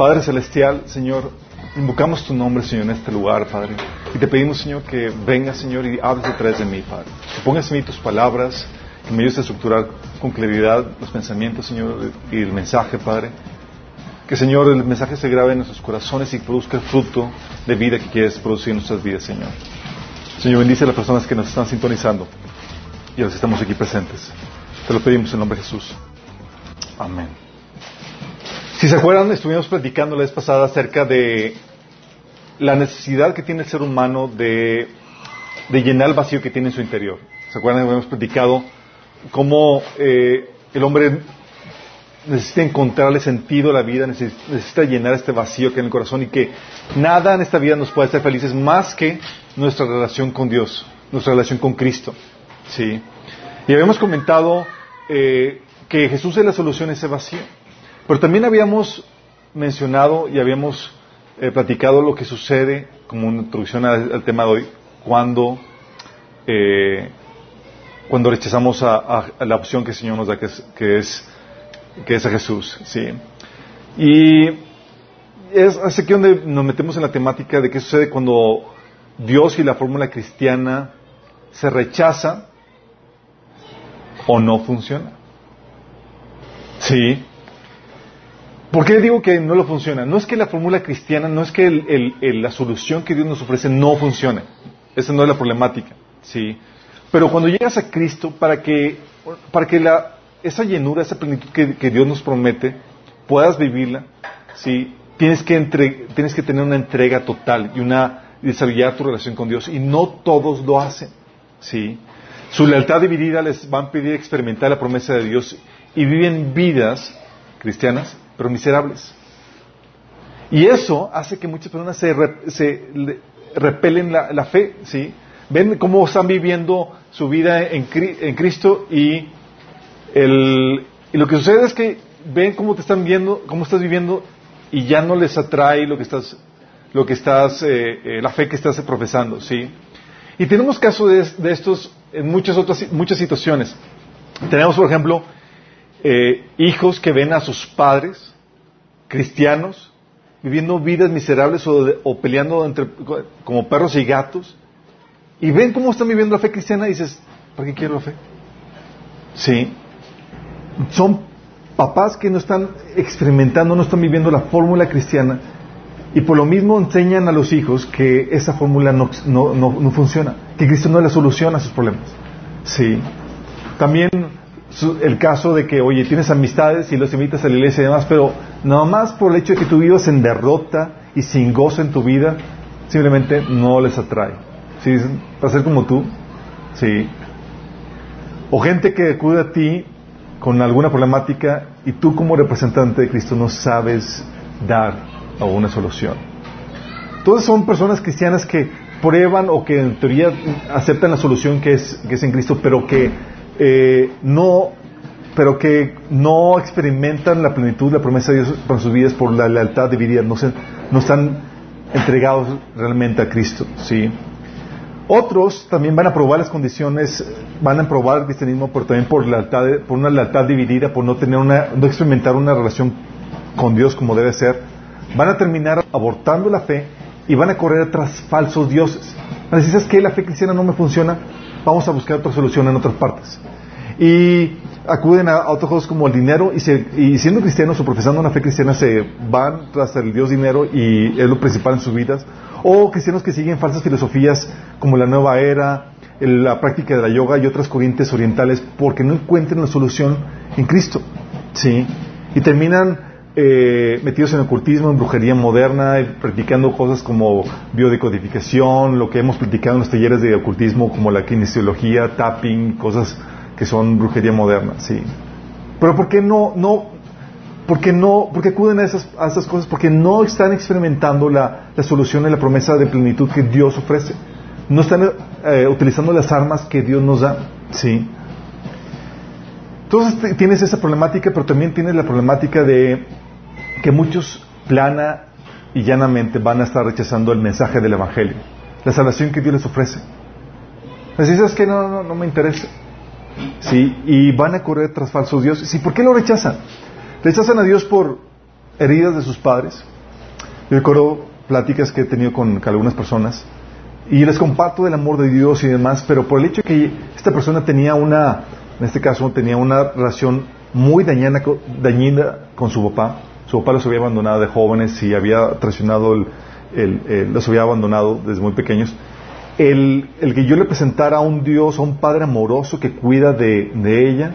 Padre Celestial, Señor, invocamos tu nombre, Señor, en este lugar, Padre. Y te pedimos, Señor, que vengas, Señor, y hables detrás de mí, Padre. Que pongas en mí tus palabras, que me ayudes a estructurar con claridad los pensamientos, Señor, y el mensaje, Padre. Que, Señor, el mensaje se grabe en nuestros corazones y produzca el fruto de vida que quieres producir en nuestras vidas, Señor. Señor, bendice a las personas que nos están sintonizando y a los que estamos aquí presentes. Te lo pedimos en nombre de Jesús. Amén. Si se acuerdan, estuvimos platicando la vez pasada acerca de la necesidad que tiene el ser humano de, llenar el vacío que tiene en su interior. ¿Se acuerdan? Hemos platicado cómo eh, el hombre necesita encontrarle sentido a la vida, necesita llenar este vacío que hay en el corazón y que nada en esta vida nos puede hacer felices más que nuestra relación con Dios, nuestra relación con Cristo. ¿sí? Y habíamos comentado eh, que Jesús es la solución a ese vacío. Pero también habíamos mencionado y habíamos eh, platicado lo que sucede, como una introducción al, tema de hoy, cuando, eh, cuando rechazamos a, la opción que el Señor nos da, que es, que es, a Jesús. ¿sí? Y es así que donde nos metemos en la temática de qué sucede cuando Dios y la fórmula cristiana se rechaza o no funciona. Sí. ¿Por qué digo que no lo funciona? No es que la fórmula cristiana, no es que la solución que Dios nos ofrece no funcione. Esa no es la problemática. Sí. Pero cuando llegas a Cristo, para que, para que la, esa llenura, esa plenitud que, Dios nos promete, puedas vivirla, ¿sí? tienes, que tienes que tener una entrega total y una desarrollar tu relación con Dios. Y no todos lo hacen. ¿sí? Su lealtad dividida les va a pedir experimentar la promesa de Dios y viven vidas cristianas, pero miserables. Y eso hace que muchas personas se, repelen la, fe, ¿sí? Ven cómo están viviendo su vida en, Cristo y, lo que sucede es que ven cómo te están viendo, cómo estás viviendo y ya no les atrae lo que estás, lo que estás, eh, eh, la fe que estás profesando, ¿sí? Y tenemos casos de, estos en muchas otras muchas situaciones. Tenemos, por ejemplo, eh, hijos que ven a sus padres cristianos viviendo vidas miserables o, peleando entre, como perros y gatos y ven cómo están viviendo la fe cristiana y dices, ¿para qué quiero la fe? Sí. Son papás que no están experimentando, no están viviendo la fórmula cristiana y por lo mismo enseñan a los hijos que esa fórmula no, no, no, funciona, que Cristo no es la solución a sus problemas. Sí. También el caso de que, oye, tienes amistades y los invitas a la iglesia y demás, pero nada más por el hecho de que tú vivas en derrota y sin gozo en tu vida, simplemente no les atrae. ¿Sí? Para ser como tú, sí. O gente que acude a ti con alguna problemática y tú como representante de Cristo no sabes dar o una solución. Todas son personas cristianas que prueban o que en teoría aceptan la solución que es, que es en Cristo, pero que eh, no pero que no experimentan la plenitud, la promesa de Dios para sus vidas por la lealtad dividida, no, se, no están entregados realmente a Cristo, ¿sí? Otros también van a probar las condiciones, van a probar el cristianismo, pero también por, lealtad, por una lealtad dividida, por no tener una, no experimentar una relación con Dios como debe ser, van a terminar abortando la fe y van a correr tras falsos dioses. Si es que la fe cristiana no me funciona, vamos a buscar otra solución en otras partes. Y acuden a, otros juegos como el dinero y, siendo cristianos o profesando una fe cristiana se van tras el Dios dinero y es lo principal en sus vidas. O cristianos que siguen falsas filosofías como la nueva era, la práctica de la yoga y otras corrientes orientales porque no encuentran la solución en Cristo. ¿sí? Y terminan eh, metidos en ocultismo, en brujería moderna, practicando cosas como biodecodificación, lo que hemos practicado en los talleres de ocultismo como la kinesiología, tapping, cosas que son brujería moderna, sí. Pero ¿por qué no, no, porque no, porque acuden a esas, a esas cosas? Porque no están experimentando la, la solución y la promesa de plenitud que Dios ofrece. No están eh, utilizando las armas que Dios nos da, sí. Entonces tienes esa problemática, pero también tienes la problemática de que muchos plana y llanamente van a estar rechazando el mensaje del Evangelio, la salvación que Dios les ofrece. Así es que no, no, no me interesa. ¿Sí? Y van a correr tras falsos dioses. ¿Sí? ¿Por qué lo rechazan? Rechazan a Dios por heridas de sus padres. Yo recuerdo pláticas que he tenido con, algunas personas y les comparto del amor de Dios y demás, pero por el hecho de que esta persona tenía una, en este caso, tenía una relación muy dañina, dañina con su papá, su papá los había abandonado de jóvenes y había traicionado, el, los había abandonado desde muy pequeños. El, que yo le presentara a un Dios, a un Padre amoroso que cuida de, ella,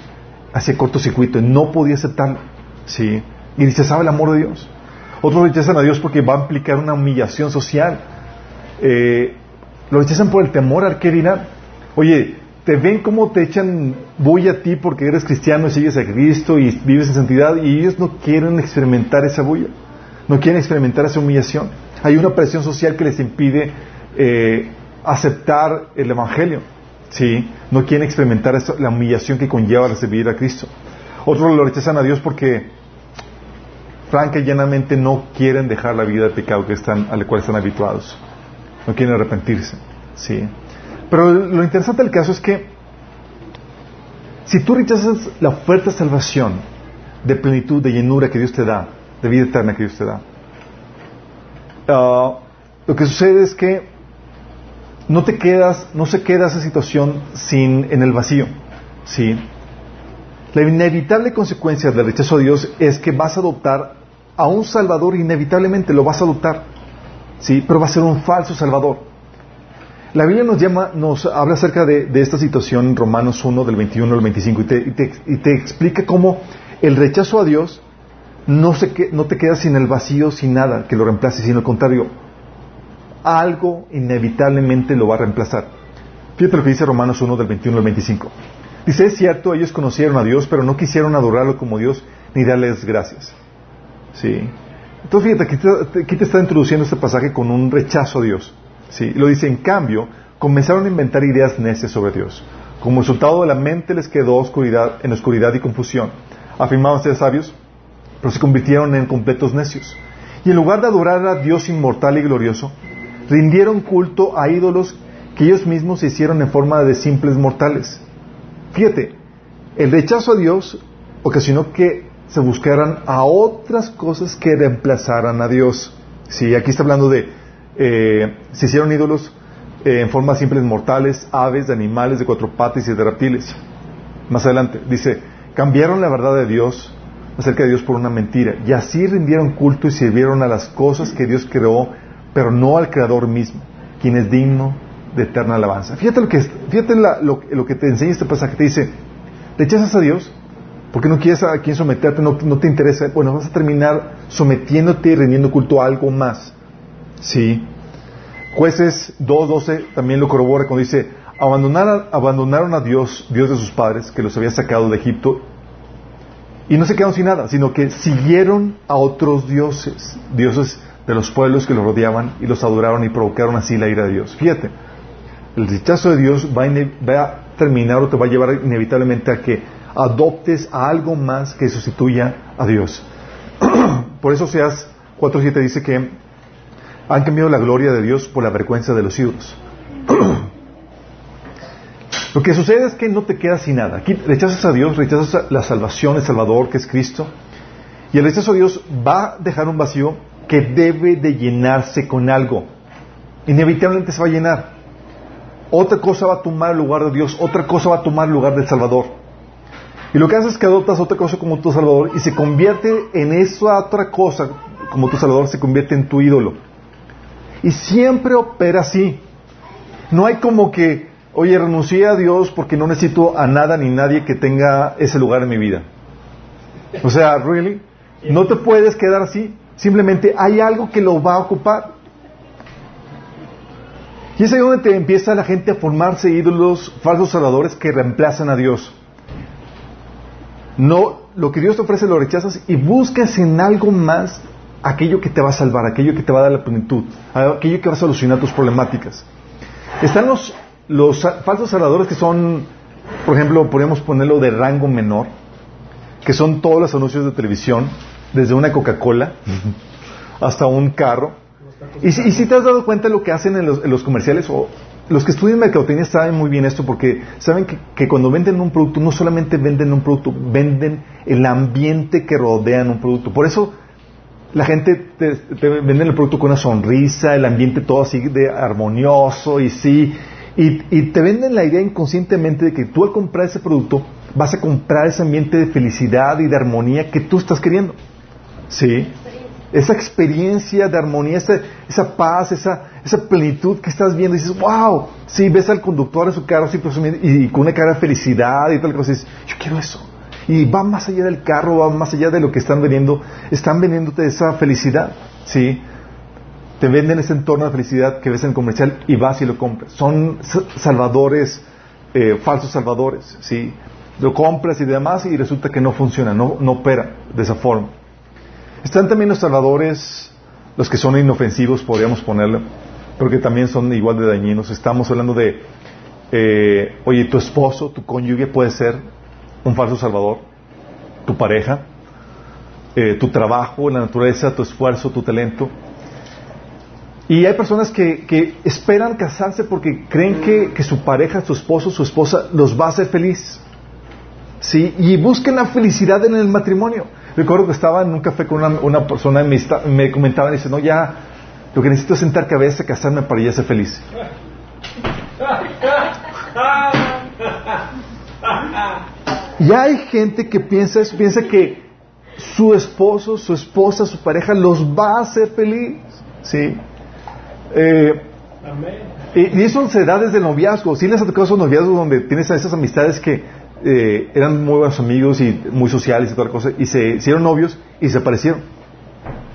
hacía cortocircuito, no podía aceptarlo. ¿sí? Y sabe el amor de Dios. Otros rechazan a Dios porque va a implicar una humillación social. Eh, lo rechazan por el temor al dirán. Oye, te ven como te echan bulla a ti porque eres cristiano y sigues a Cristo y vives en santidad y ellos no quieren experimentar esa bulla, no quieren experimentar esa humillación. Hay una presión social que les impide eh, aceptar el Evangelio, ¿sí? No quieren experimentar la humillación que conlleva recibir a Cristo. Otros lo rechazan a Dios porque franca y llanamente no quieren dejar la vida de pecado que están, a la cual están habituados. No quieren arrepentirse, ¿sí? Pero lo interesante del caso es que si tú rechazas la oferta de salvación, de plenitud, de llenura que Dios te da, de vida eterna que Dios te da, ah, lo que sucede es que no te quedas, no se queda esa situación sin, en el vacío, ¿sí? La inevitable consecuencia del rechazo a Dios es que vas a adoptar a un Salvador, inevitablemente lo vas a adoptar, ¿sí? Pero va a ser un falso Salvador. La Biblia nos llama, nos habla acerca de, esta situación en Romanos 1, del 21 al 25, y te, explica cómo el rechazo a Dios no, se, no te queda sin el vacío, sin nada que lo reemplace, sino al contrario, algo inevitablemente lo va a reemplazar. Fíjate lo que dice Romanos 1, del 21 al 25. Dice, es cierto, ellos conocieron a Dios, pero no quisieron adorarlo como Dios ni darles gracias. ¿Sí? Entonces, fíjate, aquí te está introduciendo este pasaje con un rechazo a Dios. ¿Sí? Lo dice, en cambio, comenzaron a inventar ideas necias sobre Dios. Como resultado de la mente les quedó oscuridad, en oscuridad y confusión. Afirmaban ser sabios, pero se convirtieron en completos necios. Y en lugar de adorar a Dios inmortal y glorioso, rindieron culto a ídolos que ellos mismos se hicieron en forma de simples mortales. Fíjate, el rechazo a Dios ocasionó que se buscaran a otras cosas que reemplazaran a Dios. Sí, aquí está hablando de eh, se hicieron ídolos eh, en formas simples mortales, aves, de animales, de cuatro patas y de reptiles. Más adelante dice, cambiaron la verdad de Dios acerca de Dios por una mentira y así rindieron culto y sirvieron a las cosas que Dios creó, pero no al Creador mismo, quien es digno de eterna alabanza. Fíjate lo que, fíjate lo, que te enseña este pasaje, te dice, ¿rechazas a Dios? Porque no quieres a quien someterte, no, no te interesa. Bueno, vas a terminar sometiéndote y rindiendo culto a algo más. Sí. Jueces 2.12 también lo corrobora cuando dice, abandonaron, a Dios, Dios de sus padres, que los había sacado de Egipto, y no se quedaron sin nada, sino que siguieron a otros dioses, dioses de los pueblos que los rodeaban, y los adoraron y provocaron así la ira de Dios. Fíjate, el rechazo de Dios va a, terminar o te va a llevar inevitablemente a que adoptes a algo más que sustituya a Dios. Por eso Seas 4.7 dice que han cambiado la gloria de Dios por la vergüenza de los ídolos. Lo que sucede es que no te quedas sin nada. Aquí rechazas a Dios, rechazas la salvación, el Salvador que es Cristo. Y el rechazo a Dios va a dejar un vacío que debe de llenarse con algo. Inevitablemente se va a llenar. Otra cosa va a tomar el lugar de Dios, otra cosa va a tomar el lugar del Salvador. Y lo que haces es que adoptas otra cosa como tu Salvador y se convierte en esa otra cosa como tu Salvador, se convierte en tu ídolo. Y siempre opera así. No hay como que, oye, renuncié a Dios porque no necesito a nada ni nadie que tenga ese lugar en mi vida. O sea, ¿really? No te puedes quedar así. Simplemente hay algo que lo va a ocupar. Y es ahí donde te empieza la gente a formarse ídolos, falsos salvadores que reemplazan a Dios. No, lo que Dios te ofrece lo rechazas y buscas en algo más aquello que te va a salvar, aquello que te va a dar la plenitud, aquello que va a solucionar tus problemáticas. Están los, los falsos salvadores que son, por ejemplo, podríamos ponerlo de rango menor, que son todos los anuncios de televisión, desde una Coca-Cola hasta un carro. Y si, te has dado cuenta de lo que hacen en los, comerciales, o los que estudian mercadotecnia saben muy bien esto porque saben que, que, cuando venden un producto no solamente venden un producto, venden el ambiente que rodea un producto. Por eso la gente te, te vende el producto con una sonrisa, el ambiente todo así de armonioso y sí, y, te venden la idea inconscientemente de que tú al comprar ese producto vas a comprar ese ambiente de felicidad y de armonía que tú estás queriendo. ¿Sí? Esa experiencia de armonía, esa, paz, esa, esa plenitud que estás viendo y dices, wow, sí, ves al conductor de su carro así y, y con una cara de felicidad y tal cosa, y dices, yo quiero eso. Y va más allá del carro, va más allá de lo que están vendiendo, están vendiéndote esa felicidad, ¿sí? Te venden ese entorno de felicidad que ves en el comercial y vas y lo compras. Son salvadores, eh, falsos salvadores, ¿sí? Lo compras y demás y resulta que no funciona, no, no opera de esa forma. Están también los salvadores, los que son inofensivos, podríamos ponerle, pero que también son igual de dañinos. Estamos hablando de, eh, oye, tu esposo, tu cónyuge puede ser un falso salvador, tu pareja, eh, tu trabajo, la naturaleza, tu esfuerzo, tu talento. Y hay personas que, esperan casarse porque creen que, que, su pareja, su esposo, su esposa los va a hacer feliz. ¿Sí? Y buscan la felicidad en el matrimonio. Recuerdo que estaba en un café con una, persona y me, me comentaba, dice, no, ya, lo que necesito es sentar cabeza, casarme para ya ser feliz. Y hay gente que piensa eso, piensa que su esposo, su esposa, su pareja los va a hacer feliz. ¿Sí? Eh, y, eso se da desde el noviazgo. ¿Sí les ha tocado esos noviazgos donde tienes esas amistades que eh, eran muy buenos amigos y muy sociales y toda la cosa, y se hicieron novios y se aparecieron?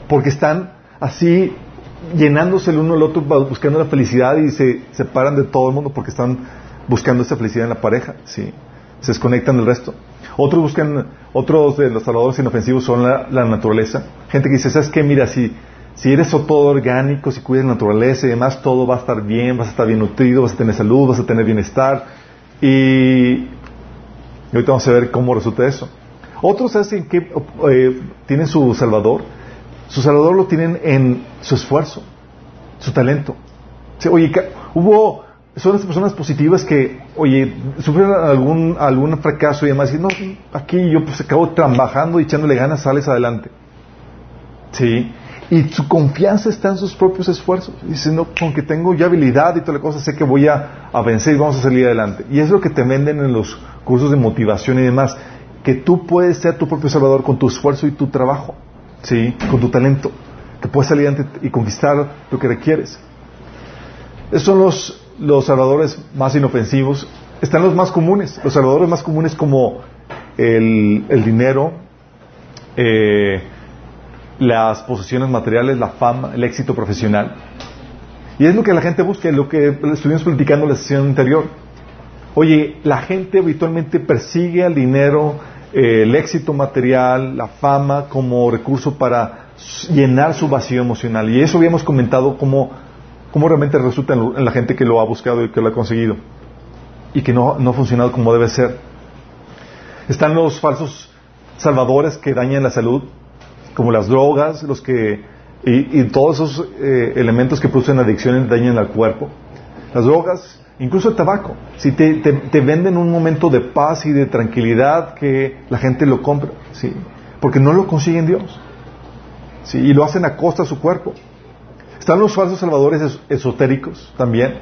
Porque están así llenándose el uno al otro buscando la felicidad y se separan de todo el mundo porque están buscando esa felicidad en la pareja. ¿sí? Se desconectan del resto. Otros buscan, otros de los salvadores inofensivos son la, naturaleza. Gente que dice, ¿sabes qué? Mira, si, si eres todo orgánico, si cuidas la naturaleza y demás, todo va a estar bien, vas a estar bien nutrido, vas a tener salud, vas a tener bienestar. Y, ahorita vamos a ver cómo resulta eso. Otros hacen que eh, tienen su salvador. Su salvador lo tienen en su esfuerzo, su talento. Oye, hubo son las personas positivas que, oye, sufren algún, algún fracaso y demás, y no, aquí yo pues acabo trabajando y echándole ganas, sales adelante. Sí. Y su confianza está en sus propios esfuerzos. Dice, no, con que tengo ya habilidad y toda la cosa, sé que voy a, a vencer y vamos a salir adelante. Y es lo que te venden en los cursos de motivación y demás, que tú puedes ser tu propio salvador con tu esfuerzo y tu trabajo, ¿sí? Con tu talento, que puedes salir adelante y conquistar lo que requieres. Esos son los los salvadores más inofensivos, están los más comunes, los salvadores más comunes como el, dinero, eh, las posesiones materiales, la fama, el éxito profesional. Y es lo que la gente busca, lo que estuvimos platicando en la sesión anterior. Oye, la gente habitualmente persigue el dinero, eh, el éxito material, la fama como recurso para llenar su vacío emocional. Y eso habíamos comentado como cómo realmente resulta en la gente que lo ha buscado y que lo ha conseguido y que no, no ha funcionado como debe ser. Están los falsos salvadores que dañan la salud, como las drogas, los que y, todos esos eh, elementos que producen adicciones dañan al cuerpo. Las drogas, incluso el tabaco, si te, te, venden un momento de paz y de tranquilidad que la gente lo compra, ¿sí? porque no lo consiguen Dios. ¿sí? Y lo hacen a costa de su cuerpo. Están los falsos salvadores esotéricos también.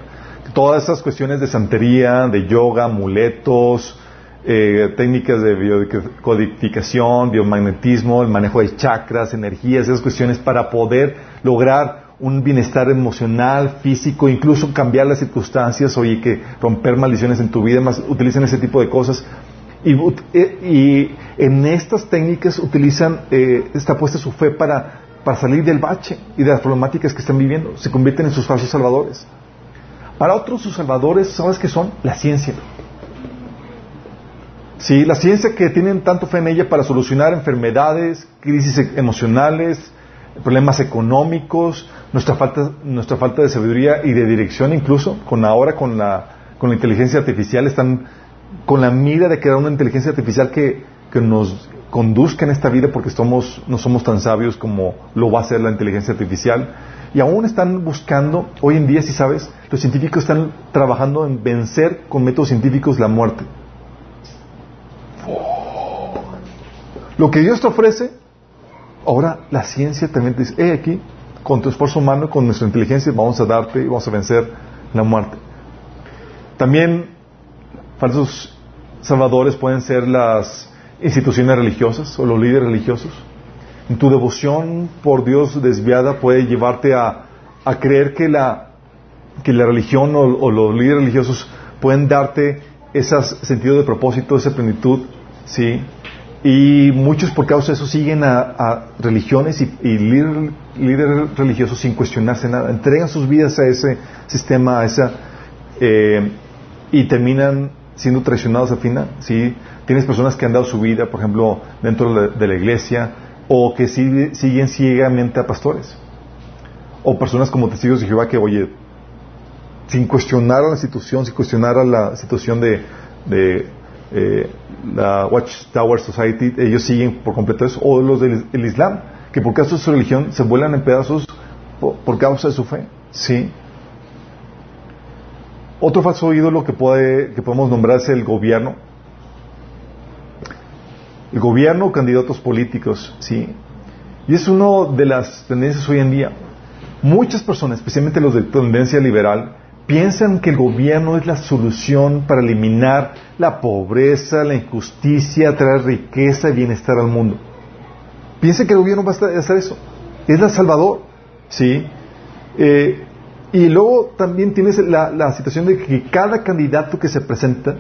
Todas esas cuestiones de santería, de yoga, amuletos, eh, técnicas de biocodificación, biomagnetismo, el manejo de chakras, energías, esas cuestiones para poder lograr un bienestar emocional, físico, incluso cambiar las circunstancias, oye, que romper maldiciones en tu vida, más utilizan ese tipo de cosas. Y, eh, en estas técnicas utilizan, eh, está puesta su fe para para salir del bache y de las problemáticas que están viviendo. Se convierten en sus falsos salvadores. Para otros, sus salvadores, ¿sabes qué son? La ciencia. Sí, la ciencia que tienen tanto fe en ella para solucionar enfermedades, crisis e- emocionales, problemas económicos, nuestra falta, nuestra falta de sabiduría y de dirección incluso, con ahora con la, con la inteligencia artificial, están con la mira de crear una inteligencia artificial que, que nos conduzca en esta vida porque somos, no somos tan sabios como lo va a hacer la inteligencia artificial. Y aún están buscando, hoy en día, si sabes, los científicos están trabajando en vencer con métodos científicos la muerte. Lo que Dios te ofrece ahora la ciencia también te dice, eh, aquí, con tu esfuerzo humano, con nuestra inteligencia, vamos a darte y vamos a vencer la muerte. También falsos salvadores pueden ser las instituciones religiosas o los líderes religiosos. Tu devoción por Dios desviada puede llevarte a, creer que la, que la religión o, los líderes religiosos pueden darte ese sentido de propósito, esa plenitud, ¿sí? Y muchos por causa de eso siguen a, religiones y, líderes, religiosos sin cuestionarse nada. Entregan sus vidas a ese sistema, a esa, eh, y terminan siendo traicionados al final. ¿sí? Tienes personas que han dado su vida, por ejemplo, dentro de la, iglesia, o que siguen ciegamente a pastores. O personas como testigos de Jehová que, oye, sin cuestionar a la institución, sin cuestionar a la situación de, eh, la Watchtower Society, ellos siguen por completo eso. O los del Islam, que por causa de su religión se vuelan en pedazos por, causa de su fe. ¿sí? Otro falso ídolo que, puede, que podemos nombrar es el gobierno. El gobierno, candidatos políticos, ¿sí? Y es una de las tendencias hoy en día. Muchas personas, especialmente los de tendencia liberal, piensan que el gobierno es la solución para eliminar la pobreza, la injusticia, traer riqueza y bienestar al mundo. Piensan que el gobierno va a hacer eso. Es la salvador, ¿sí? Eh, y luego también tienes la, situación de que cada candidato que se presenta,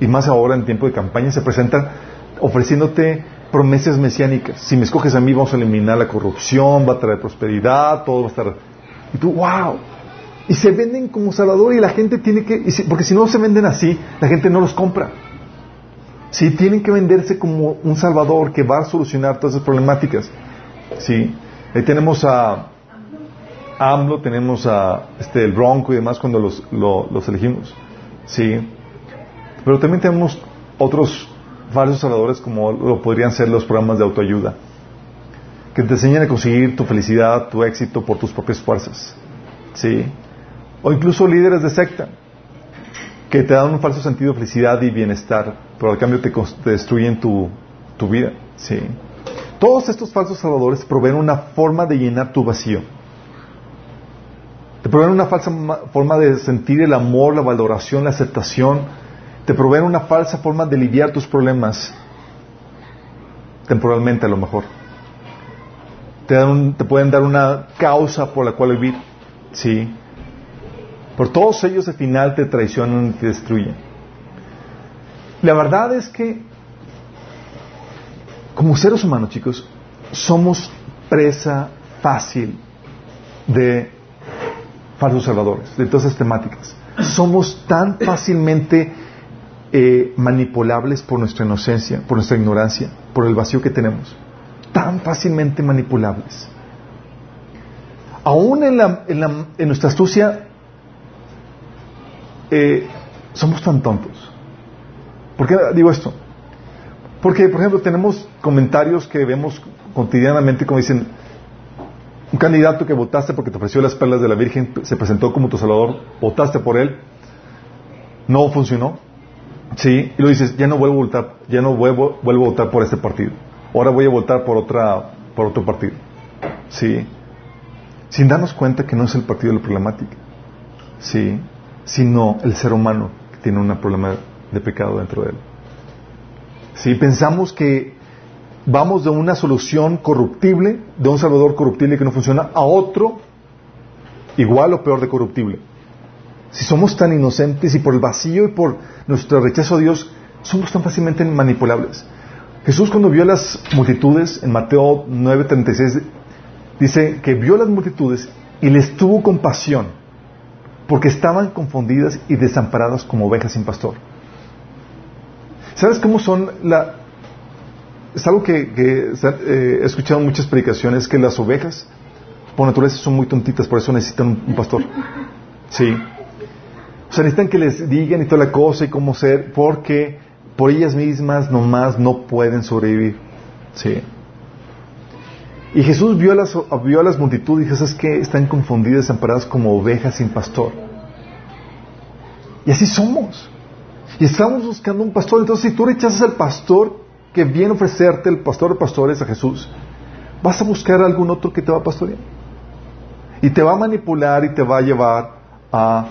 y más ahora en tiempo de campaña, se presenta ofreciéndote promesas mesiánicas. Si me escoges a mí, vamos a eliminar la corrupción, va a traer prosperidad, todo va a estar. Y tú, wow. Y se venden como Salvador y la gente tiene que. porque si no se venden así, la gente no los compra. Sí, tienen que venderse como un Salvador que va a solucionar todas esas problemáticas. Sí. Ahí tenemos a AMLO, tenemos a este, el Bronco y demás cuando los, elegimos. Sí. Pero también tenemos otros falsos salvadores como lo podrían ser los programas de autoayuda, que te enseñan a conseguir tu felicidad, tu éxito por tus propias fuerzas. Sí. O incluso líderes de secta, que te dan un falso sentido de felicidad y bienestar, pero al cambio te, te destruyen tu, tu vida. Sí. Todos estos falsos salvadores proveen una forma de llenar tu vacío te proveen una falsa forma de sentir el amor, la valoración, la aceptación. Te proveen una falsa forma de lidiar tus problemas, temporalmente a lo mejor. Te, te pueden dar una causa por la cual vivir, sí. Por todos ellos al final te traicionan y te destruyen. La verdad es que, como seres humanos, chicos, somos presa fácil de falsos salvadores, de todas esas temáticas. Somos tan fácilmente eh, manipulables por nuestra inocencia, por nuestra ignorancia, por el vacío que tenemos. Tan fácilmente manipulables. Aún en, la, en, nuestra astucia, eh, somos tan tontos. ¿Por qué digo esto? Porque, por ejemplo, tenemos comentarios que vemos cotidianamente como dicen, un candidato que votaste porque te ofreció las perlas de la Virgen se presentó como tu Salvador, votaste por él, no funcionó, sí, y lo dices, ya no vuelvo a votar, ya no vuelvo, vuelvo a votar por este partido. Ahora voy a votar por otra, por otro partido. Sí. Sin darnos cuenta que no es el partido la problemática. Sí. Sino el ser humano que tiene un problema de pecado dentro de él. Si pensamos que vamos de una solución corruptible, de un Salvador corruptible que no funciona, a otro igual o peor de corruptible. Si somos tan inocentes y por el vacío y por nuestro rechazo a Dios, somos tan fácilmente manipulables. Jesús cuando vio las multitudes, en Mateo 9:36, dice que vio las multitudes y les tuvo compasión, porque estaban confundidas y desamparadas como ovejas sin pastor. ¿Sabes cómo son la, es algo que, eh, he escuchado en muchas predicaciones, que las ovejas, por naturaleza, son muy tontitas, por eso necesitan un, pastor. Sí. O sea, necesitan que les digan y toda la cosa y cómo ser, porque por ellas mismas nomás no pueden sobrevivir. Sí. Y Jesús vio a las, vio a las multitudes y dijo, ¿sabes qué? Están confundidas, desamparadas como ovejas sin pastor. Y así somos. Y estamos buscando un pastor. Entonces, si tú rechazas al pastor, que viene a ofrecerte el pastor de pastores a Jesús, vas a buscar a algún otro que te va a pastorear. Y te va a manipular y te va a llevar a,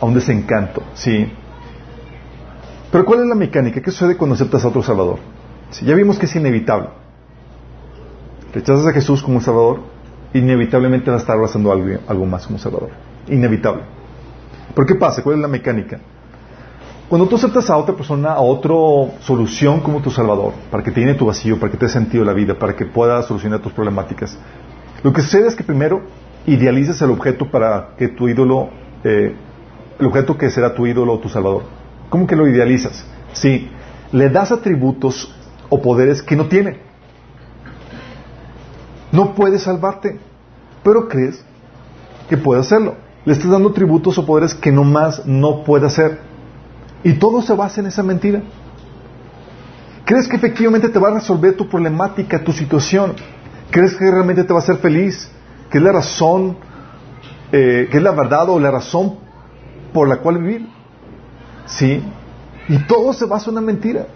a un desencanto, ¿sí? Pero ¿cuál es la mecánica? ¿Qué sucede cuando aceptas a otro Salvador? Ya vimos que es inevitable. Rechazas a Jesús como Salvador, inevitablemente vas a estar abrazando algo, algo más como Salvador. Inevitable. ¿Pero qué pasa? ¿Cuál es la mecánica? Cuando tú aceptas a otra persona, a otra solución como tu Salvador, para que te llene tu vacío, para que te dé sentido la vida, para que pueda solucionar tus problemáticas, lo que sucede es que primero idealizas el objeto para que tu ídolo, eh, el objeto que será tu ídolo o tu Salvador. ¿Cómo que lo idealizas? Sí, le das atributos o poderes que no tiene. No puede salvarte, pero crees que puede hacerlo. Le estás dando atributos o poderes que no más no puede hacer. Y todo se basa en esa mentira. ¿Crees que efectivamente te va a resolver tu problemática, tu situación? ¿Crees que realmente te va a hacer feliz? ¿Que es la razón, eh, que es la verdad o la razón por la cual vivir? Sí. Y todo se basa en una mentira.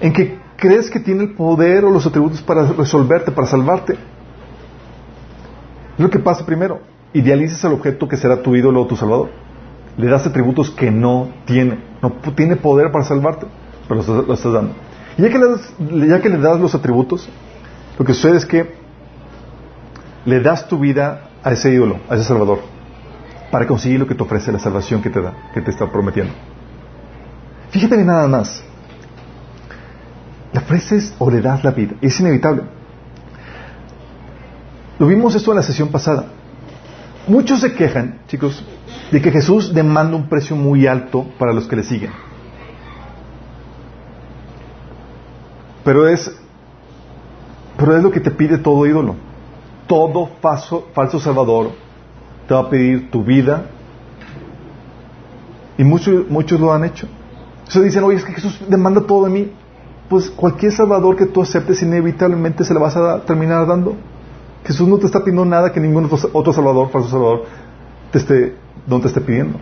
En que crees que tiene el poder o los atributos para resolverte, para salvarte. Es lo que pasa primero. Idealizas el objeto que será tu ídolo o tu salvador le das atributos que no tiene. No tiene poder para salvarte, pero lo, estás dando. Y ya que, le das, ya que le das los atributos, lo que sucede es que le das tu vida a ese ídolo, a ese salvador, para conseguir lo que te ofrece, la salvación que te da, que te está prometiendo. Fíjate bien nada más. Le ofreces o le das la vida. Es inevitable. Lo vimos esto en la sesión pasada. Muchos se quejan, chicos, de que Jesús demanda un precio muy alto para los que le siguen. Pero es, pero es lo que te pide todo ídolo. Todo falso, falso salvador te va a pedir tu vida. Y muchos, muchos lo han hecho. Se dicen, oye, es que Jesús demanda todo de mí. Pues cualquier salvador que tú aceptes inevitablemente se le vas a terminar dando. Jesús no te está pidiendo nada que ningún otro, otro salvador, falso salvador, te esté no te esté pidiendo.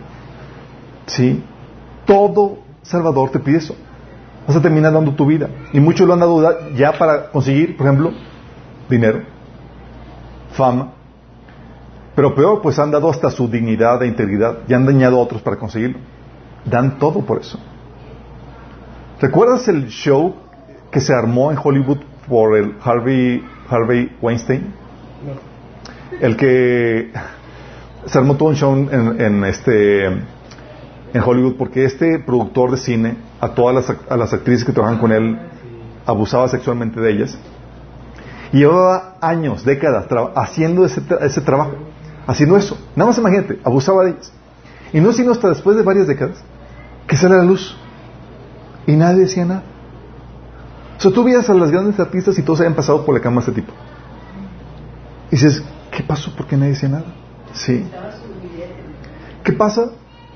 ¿Sí? Todo Salvador te pide eso. Vas a terminar dando tu vida. Y muchos lo han dado ya para conseguir, por ejemplo, dinero, fama. Pero peor, pues han dado hasta su dignidad e integridad y han dañado a otros para conseguirlo. Dan todo por eso. ¿Recuerdas el show que se armó en Hollywood por el Harvey, Harvey Weinstein? El que se armó todo un show en, este en Hollywood porque este productor de cine a todas las actrices que trabajan con él abusaba sexualmente de ellas y llevaba años, décadas haciendo ese, ese trabajo, haciendo eso. Nada más imagínate, abusaba de ellas. Y no sino hasta después de varias décadas que sale a la luz y nadie decía nada. O sea, tú veías a las grandes artistas y todos habían pasado por la cama de este tipo. Y dices, ¿qué pasó? ¿Por qué nadie decía nada? Sí. ¿Qué pasa?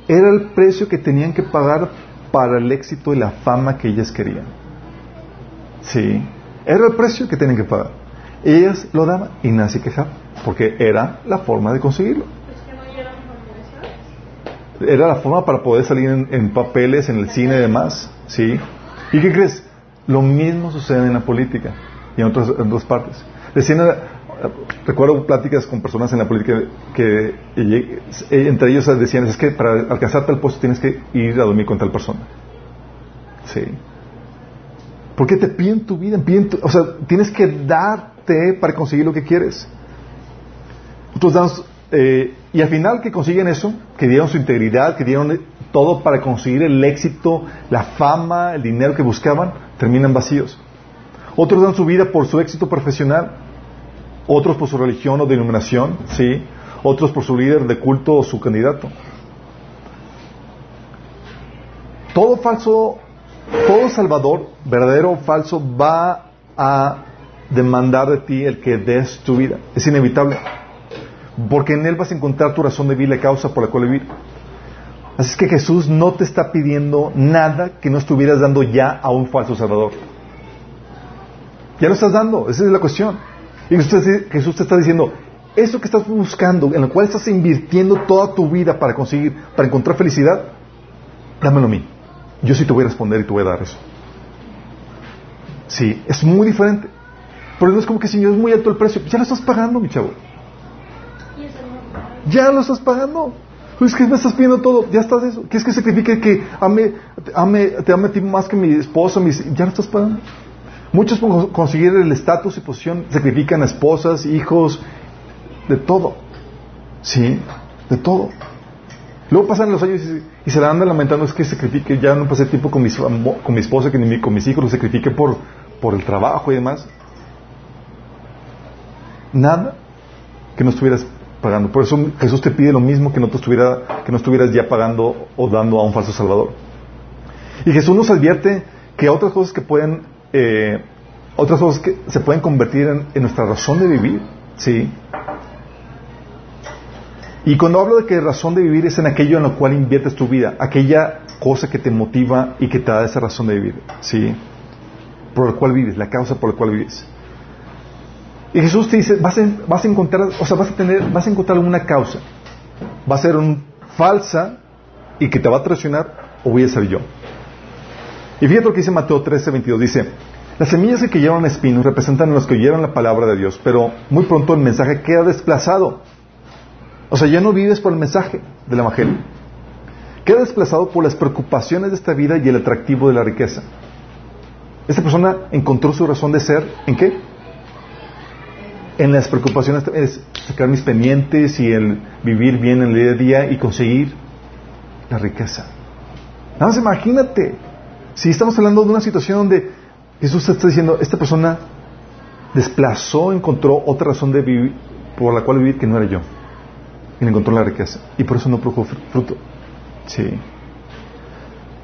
Era el precio que tenían que pagar para el éxito y la fama que ellas querían. Sí. Era el precio que tenían que pagar. Ellas lo daban y nadie se quejaba, porque era la forma de conseguirlo. Era la forma para poder salir en, papeles, en el cine y demás. ¿Sí? ¿Y qué crees? Lo mismo sucede en la política y en otras, en otras partes. Decían recuerdo pláticas con personas en la política que entre ellos decían, es que para alcanzar tal puesto tienes que ir a dormir con tal persona. Sí. Porque te piden tu vida, piden o sea, tienes que darte para conseguir lo que quieres. Entonces, eh, y al final que consiguen eso, que dieron su integridad, que dieron todo para conseguir el éxito, la fama, el dinero que buscaban, terminan vacíos. Otros dan su vida por su éxito profesional, otros por su religión o denominación, ¿sí? otros por su líder de culto o su candidato. Todo falso, todo salvador, verdadero o falso, va a demandar de ti el que des tu vida. Es inevitable. Porque en Él vas a encontrar tu razón de vida y causa por la cual vivir. Así es que Jesús no te está pidiendo nada que no estuvieras dando ya a un falso salvador. Ya lo estás dando, esa es la cuestión. Y Jesús te está diciendo, eso que estás buscando, en lo cual estás invirtiendo toda tu vida para conseguir, para encontrar felicidad, dámelo a mí. Yo sí te voy a responder y te voy a dar eso. Sí, es muy diferente. Pero no es como que, Señor, es muy alto el precio. Ya lo estás pagando, mi chavo. Ya lo estás pagando. Es que me estás pidiendo todo, ya estás eso. ¿Qué es que significa que ame, ame, te ame a ti más que mi esposo? Mis, ya lo estás pagando. Muchos por conseguir el estatus y posición sacrifican a esposas, hijos, de todo. ¿Sí? De todo. Luego pasan los años y, se la andan lamentando, es que sacrifique, ya no pasé tiempo con, con mi esposa, que ni con mis hijos, lo sacrifique por, por el trabajo y demás. Nada que no estuvieras pagando. Por eso Jesús te pide lo mismo que no, te estuviera, que no estuvieras ya pagando o dando a un falso Salvador. Y Jesús nos advierte que otras cosas que pueden, eh, otras cosas que se pueden convertir en, nuestra razón de vivir, ¿sí? Y cuando hablo de que razón de vivir es en aquello en lo cual inviertes tu vida, aquella cosa que te motiva y que te da esa razón de vivir, ¿sí? Por la cual vives, la causa por la cual vives. Y Jesús te dice, vas a, vas a encontrar, o sea, vas a tener, vas a encontrar una causa. Va a ser falsa y que te va a traicionar o voy a ser yo. Y fíjate lo que dice Mateo 13, 22. Dice, las semillas que llevan espinos representan a los que oyeron la palabra de Dios, pero muy pronto el mensaje queda desplazado. O sea, ya no vives por el mensaje del Evangelio. Queda desplazado por las preocupaciones de esta vida y el atractivo de la riqueza. Esta persona encontró su razón de ser en qué? en las preocupaciones es sacar mis pendientes y el vivir bien en el día a día y conseguir la riqueza. Nada más imagínate, si estamos hablando de una situación donde Jesús está diciendo, esta persona desplazó, encontró otra razón de vivir, por la cual vivir que no era yo. Y le encontró la riqueza. Y por eso no produjo fruto. Sí.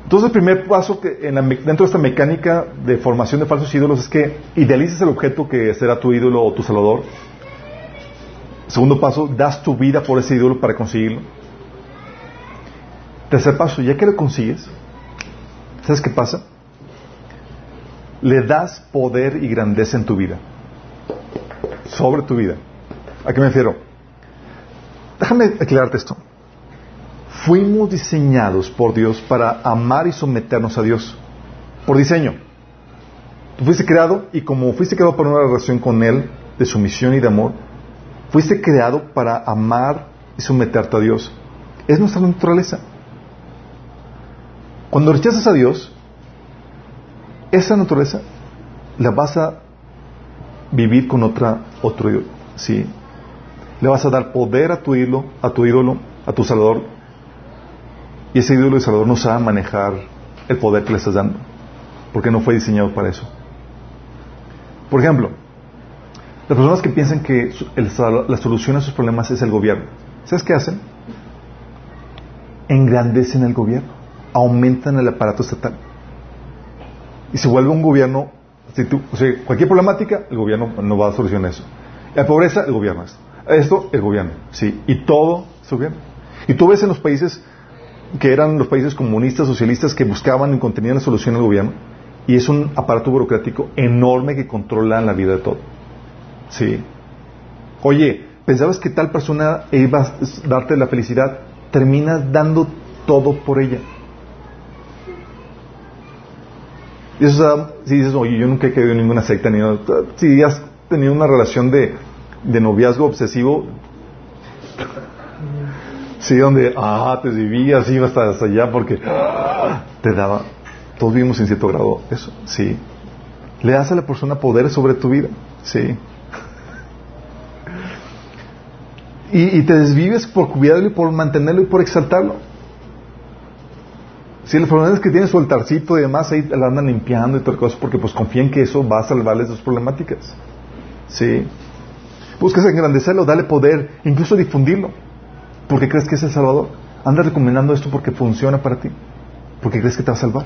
Entonces el primer paso que dentro de esta mecánica de formación de falsos ídolos es que idealices el objeto que será tu ídolo o tu salvador. Segundo paso, das tu vida por ese ídolo para conseguirlo. Tercer paso, ya que lo consigues, ¿sabes qué pasa? Le das poder y grandeza en tu vida. Sobre tu vida. ¿A qué me refiero? Déjame aclararte esto. Fuimos diseñados por Dios para amar y someternos a Dios. Por diseño. Tú fuiste creado y como fuiste creado para una relación con Él, de sumisión y de amor, fuiste creado para amar y someterte a Dios. Es nuestra naturaleza. Cuando rechazas a Dios, esa naturaleza la vas a vivir con otra, otro ídolo. ¿sí? Le vas a dar poder a tu ídolo, a tu ídolo, a tu Salvador, y ese ídolo de Salvador no sabe manejar el poder que le estás dando, porque no fue diseñado para eso. Por ejemplo, las personas que piensan que la solución a sus problemas es el gobierno, ¿sabes qué hacen? Engrandecen el gobierno, aumentan el aparato estatal y se vuelve un gobierno. Si tú, o sea, cualquier problemática, el gobierno no va a solucionar eso. La pobreza, el gobierno. Esto, el gobierno. Sí, y todo es gobierno. Y tú ves en los países que eran los países comunistas, socialistas, que buscaban y contenían la solución al gobierno. Y es un aparato burocrático enorme que controla la vida de todo. Sí. Oye, ¿pensabas que tal persona iba a darte la felicidad? Terminas dando todo por ella. Y eso, si dices, oye, yo nunca he caído en ninguna secta, ni si has tenido una relación de, de noviazgo obsesivo, Sí, donde, ah, te vivías, ibas hasta allá porque te daba. Todos vivimos en cierto grado eso, sí. Le das a la persona poder sobre tu vida, sí. Y, te desvives por cuidarlo y por mantenerlo y por exaltarlo. Si las problemas que tiene su altarcito y demás, ahí la andan limpiando y todo cosas porque pues confían que eso va a salvarles sus problemáticas. Sí. Buscas engrandecerlo, dale poder, incluso difundirlo. ¿Por qué crees que es el Salvador? Anda recomendando esto porque funciona para ti. Porque crees que te va a salvar.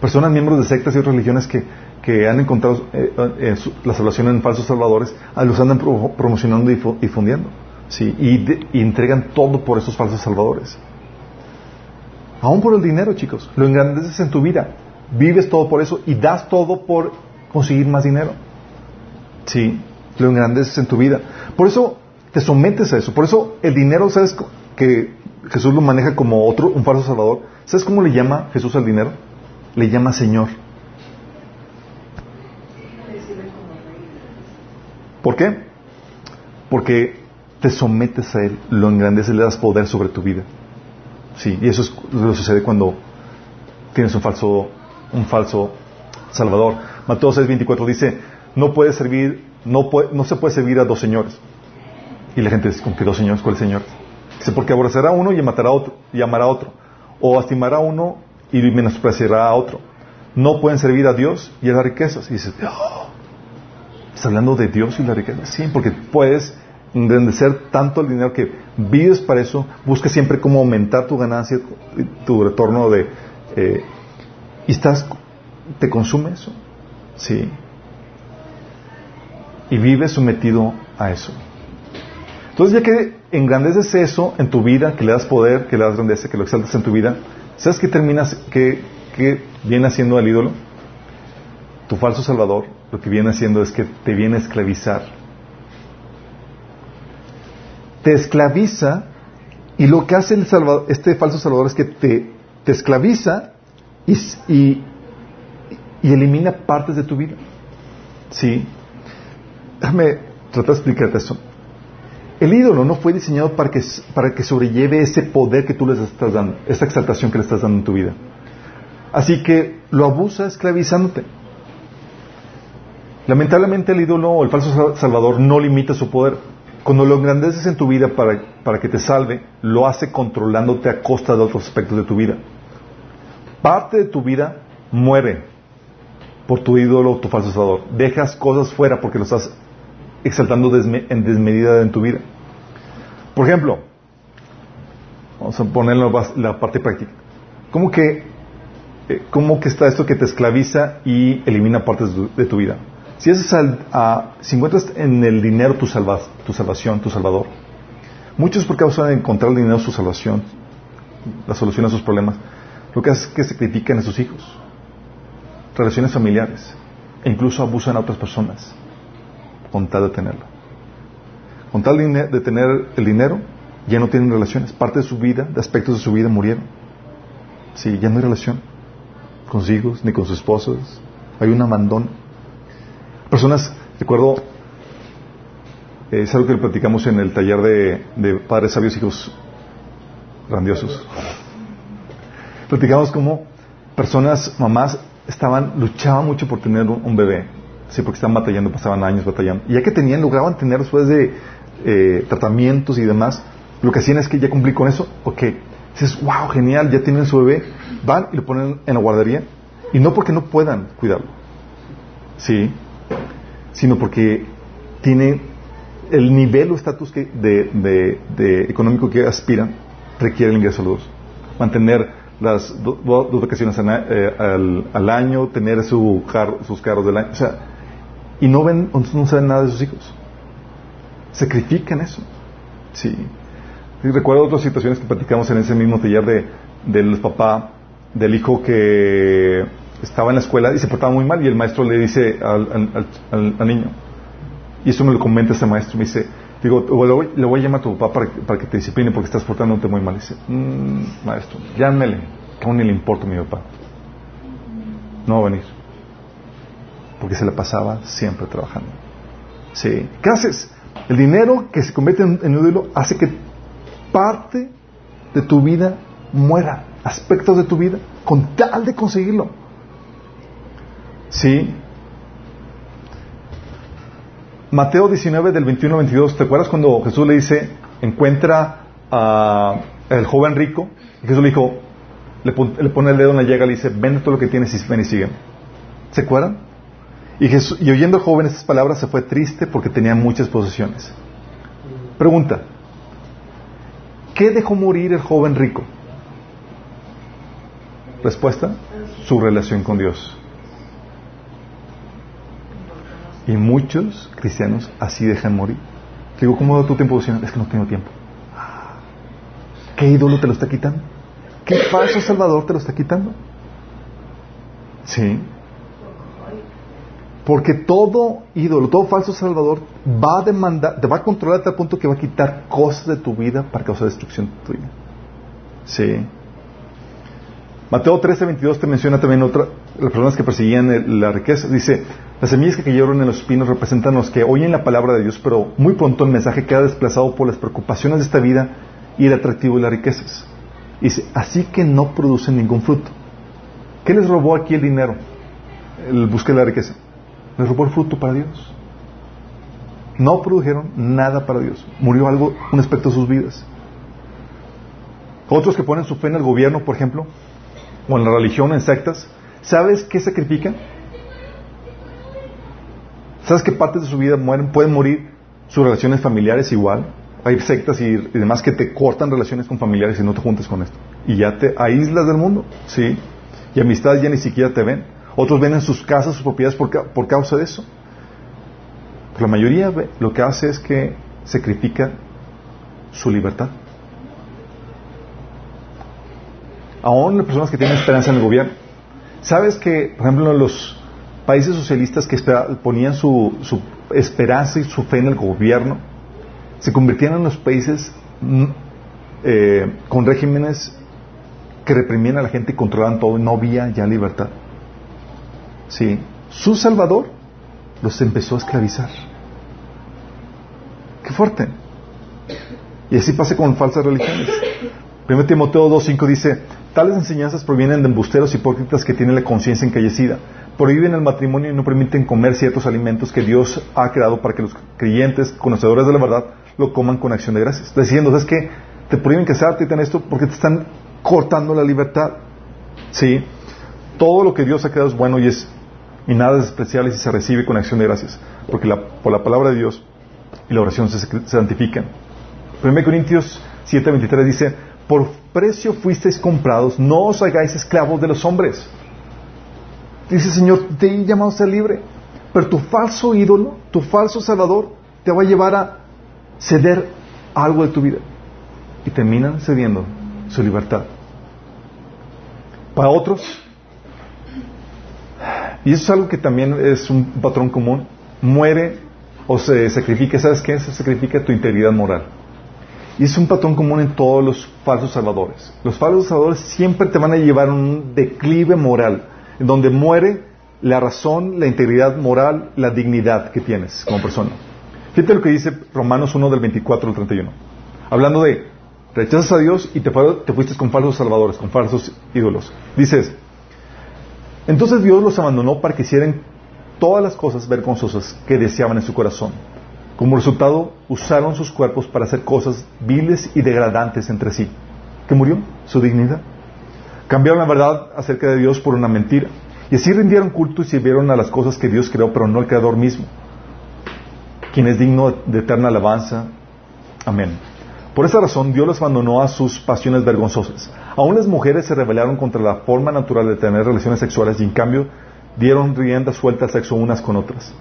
Personas, miembros de sectas y otras religiones que, que han encontrado eh, eh, la salvación en falsos salvadores, los andan promocionando y difundiendo. ¿sí? Y, entregan todo por esos falsos salvadores. Aún por el dinero, chicos. Lo engrandeces en tu vida. Vives todo por eso y das todo por conseguir más dinero. Sí, lo engrandeces en tu vida. Por eso te sometes a eso. Por eso el dinero, ¿sabes que Jesús lo maneja como otro, un falso salvador? ¿Sabes cómo le llama Jesús al dinero? Le llama Señor. ¿Por qué? Porque te sometes a Él, lo engrandeces, le das poder sobre tu vida. Sí, y eso es lo que sucede cuando tienes un falso, un falso Salvador. Mateo 6:24 dice, no puede servir, no, puede, no se puede servir a dos señores. Y la gente dice, ¿con qué dos señores? ¿Cuál señor? Dice, porque aborrecerá a uno y matará a otro, y amará a otro. O estimará a uno y menospreciará a otro. No pueden servir a Dios y a las riquezas. Y dices, oh, ¿está hablando de Dios y la riqueza? Sí, porque puedes engrandecer tanto el dinero que vives para eso, buscas siempre cómo aumentar tu ganancia, tu retorno de... Eh, y estás, te consume eso. Sí. Y vives sometido a eso. Entonces, ya que engrandeces eso en tu vida, que le das poder, que le das grandeza, que lo exaltas en tu vida, ¿sabes qué terminas, qué, qué viene haciendo el ídolo? Tu falso salvador lo que viene haciendo es que te viene a esclavizar. Te esclaviza y lo que hace el salvador, este falso salvador es que te, te esclaviza y, y, y elimina partes de tu vida. ¿Sí? Déjame tratar de explicarte eso. El ídolo no fue diseñado para que, para que sobrelleve ese poder que tú le estás dando, esa exaltación que le estás dando en tu vida. Así que lo abusa esclavizándote. Lamentablemente el ídolo o el falso salvador no limita su poder. Cuando lo engrandeces en tu vida para, para que te salve, lo hace controlándote a costa de otros aspectos de tu vida. Parte de tu vida muere por tu ídolo o tu falso salvador. Dejas cosas fuera porque lo estás exaltando en desmedida en tu vida. Por ejemplo, vamos a poner la parte práctica. ¿Cómo que, eh, ¿Cómo que está esto que te esclaviza y elimina partes de tu, vida? Si, es a, si encuentras en el dinero tu, tu salvación, tu salvador, muchos por causa de encontrar el dinero su salvación, la solución a sus problemas, lo que hace es que se critican a sus hijos, relaciones familiares, e incluso abusan a otras personas con tal de tenerlo. Con tal de tener el dinero, ya no tienen relaciones. Parte de su vida, de aspectos de su vida murieron. Sí, ya no hay relación con sus hijos, ni con sus esposos. Hay un abandono. Personas, recuerdo, eh, es algo que platicamos en el taller de, padres sabios, hijos grandiosos. Platicamos como personas, mamás, estaban, luchaban mucho por tener un bebé Sí, porque estaban batallando, pasaban años batallando. Y ya que tenían, lograban tener después de eh, tratamientos y demás, lo que hacían es que ya cumplí con eso, ok. Dices, wow, genial, ya tienen su bebé, van y lo ponen en la guardería. Y no porque no puedan cuidarlo, sí, sino porque tiene el nivel o estatus de, de, económico que aspiran, requiere el ingreso a los Mantener las dos vacaciones eh, al, año, tener su sus carros del año. O sea, y no ven, no saben nada de sus hijos. Sacrifican eso. Sí. Recuerdo otras situaciones que platicamos en ese mismo taller de, del papá, del hijo que estaba en la escuela y se portaba muy mal y el maestro le dice al, al, niño, y eso me lo comenta ese maestro, me dice, digo, le voy, a llamar a tu papá para, para, que te discipline porque estás portándote muy mal. Y dice, mmm, maestro, llámele, que aún ni le importa a mi papá. No va a venir porque se la pasaba siempre trabajando. ¿Sí? ¿Qué haces? El dinero que se convierte en, ídolo hace que parte de tu vida muera, aspectos de tu vida, con tal de conseguirlo. ¿Sí? Mateo 19 del 21 al 22, ¿te acuerdas cuando Jesús le dice, encuentra al joven rico? Y Jesús le dijo, le, pone el dedo en la llaga y le dice, vende todo lo que tienes y ven y sigue. ¿Se acuerdan? Y, oyendo al joven estas palabras se fue triste porque tenía muchas posesiones. Pregunta, ¿qué dejó morir el joven rico? Respuesta, su relación con Dios. Y muchos cristianos así dejan morir. Digo, ¿cómo da tu tiempo Es que no tengo tiempo. ¿Qué ídolo te lo está quitando? ¿Qué falso salvador te lo está quitando? Sí. Porque todo ídolo, todo falso salvador va a demandar, te va a controlar a tal punto que va a quitar cosas de tu vida para causar destrucción tuya. Sí. Mateo 13, 22 te menciona también otra, las personas que perseguían la riqueza. Dice, Las semillas que cayeron en los espinos representan los que oyen la palabra de Dios, pero muy pronto el mensaje queda desplazado por las preocupaciones de esta vida y el atractivo de las riquezas. Dice, así que no producen ningún fruto. ¿Qué les robó aquí el dinero? El busque de la riqueza. Les robó el fruto para Dios. No produjeron nada para Dios. Murió algo, un aspecto de sus vidas. Otros que ponen su fe en el gobierno, por ejemplo, o en la religión, en sectas, ¿sabes qué sacrifican? ¿Sabes qué partes de su vida mueren? Pueden morir sus relaciones familiares igual. Hay sectas y, demás que te cortan relaciones con familiares y no te juntes con esto. Y ya te aíslas del mundo, ¿sí? Y amistades ya ni siquiera te ven. Otros ven en sus casas, sus propiedades por, por causa de eso. Pero la mayoría lo que hace es que sacrifica su libertad. Aún las personas que tienen esperanza en el gobierno. ¿Sabes que, por ejemplo, los países socialistas que ponían su, esperanza y su fe en el gobierno, se convirtieron en los países mm, eh, con regímenes que reprimían a la gente y controlaban todo y no había ya libertad. Sí. Su Salvador los empezó a esclavizar. Qué fuerte. Y así pasa con falsas religiones. 1 Timoteo 2.5 dice, tales enseñanzas provienen de embusteros hipócritas que tienen la conciencia encallecida prohíben el matrimonio y no permiten comer ciertos alimentos que Dios ha creado para que los creyentes, conocedores de la verdad, lo coman con acción de gracias. Diciendo, es que te prohíben casarte y tener esto porque te están cortando la libertad. Sí, todo lo que Dios ha creado es bueno y es y nada es especial si se recibe con acción de gracias, porque por la palabra de Dios y la oración se, santifican. 1 Corintios 7:23 dice, por precio fuisteis comprados, no os hagáis esclavos de los hombres. Dice, Señor, te he llamado a ser libre, pero tu falso ídolo, tu falso salvador, te va a llevar a ceder algo de tu vida. Y terminan cediendo su libertad. Para otros, y eso es algo que también es un patrón común, muere o se sacrifica, ¿sabes qué? Se sacrifica tu integridad moral. Y es un patrón común en todos los falsos salvadores. Los falsos salvadores siempre te van a llevar a un declive moral en donde muere la razón, la integridad moral, la dignidad que tienes como persona. Fíjate lo que dice Romanos 1 del 24 al 31. Hablando de rechazas a Dios y te, te fuiste con falsos salvadores, con falsos ídolos. Dices, entonces Dios los abandonó para que hicieran todas las cosas vergonzosas que deseaban en su corazón. Como resultado, usaron sus cuerpos para hacer cosas viles y degradantes entre sí. ¿Qué murió? Su dignidad. Cambiaron la verdad acerca de Dios por una mentira. Y así rindieron culto y sirvieron a las cosas que Dios creó, pero no al Creador mismo, quien es digno de eterna alabanza. Amén. Por esa razón, Dios los abandonó a sus pasiones vergonzosas. Aún las mujeres se rebelaron contra la forma natural de tener relaciones sexuales y en cambio dieron rienda suelta al sexo unas con otras.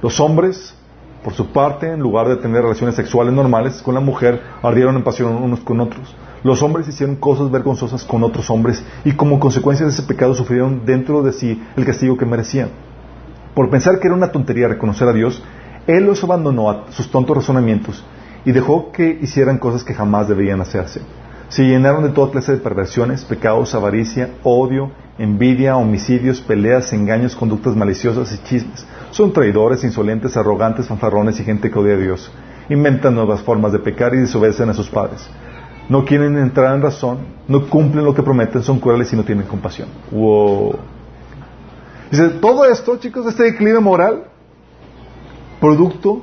Los hombres, por su parte, en lugar de tener relaciones sexuales normales con la mujer, ardieron en pasión unos con otros. Los hombres hicieron cosas vergonzosas con otros hombres y como consecuencia de ese pecado sufrieron dentro de sí el castigo que merecían. Por pensar que era una tontería reconocer a Dios, Él los abandonó a sus tontos razonamientos y dejó que hicieran cosas que jamás debían hacerse. Se llenaron de toda clase de perversiones, pecados, avaricia, odio, envidia, homicidios, peleas, engaños, conductas maliciosas y chismes. Son traidores, insolentes, arrogantes, fanfarrones y gente que odia a Dios. Inventan nuevas formas de pecar y desobedecen a sus padres no quieren entrar en razón, no cumplen lo que prometen, son crueles y no tienen compasión. Wow. Dice, todo esto, chicos, este declive moral, producto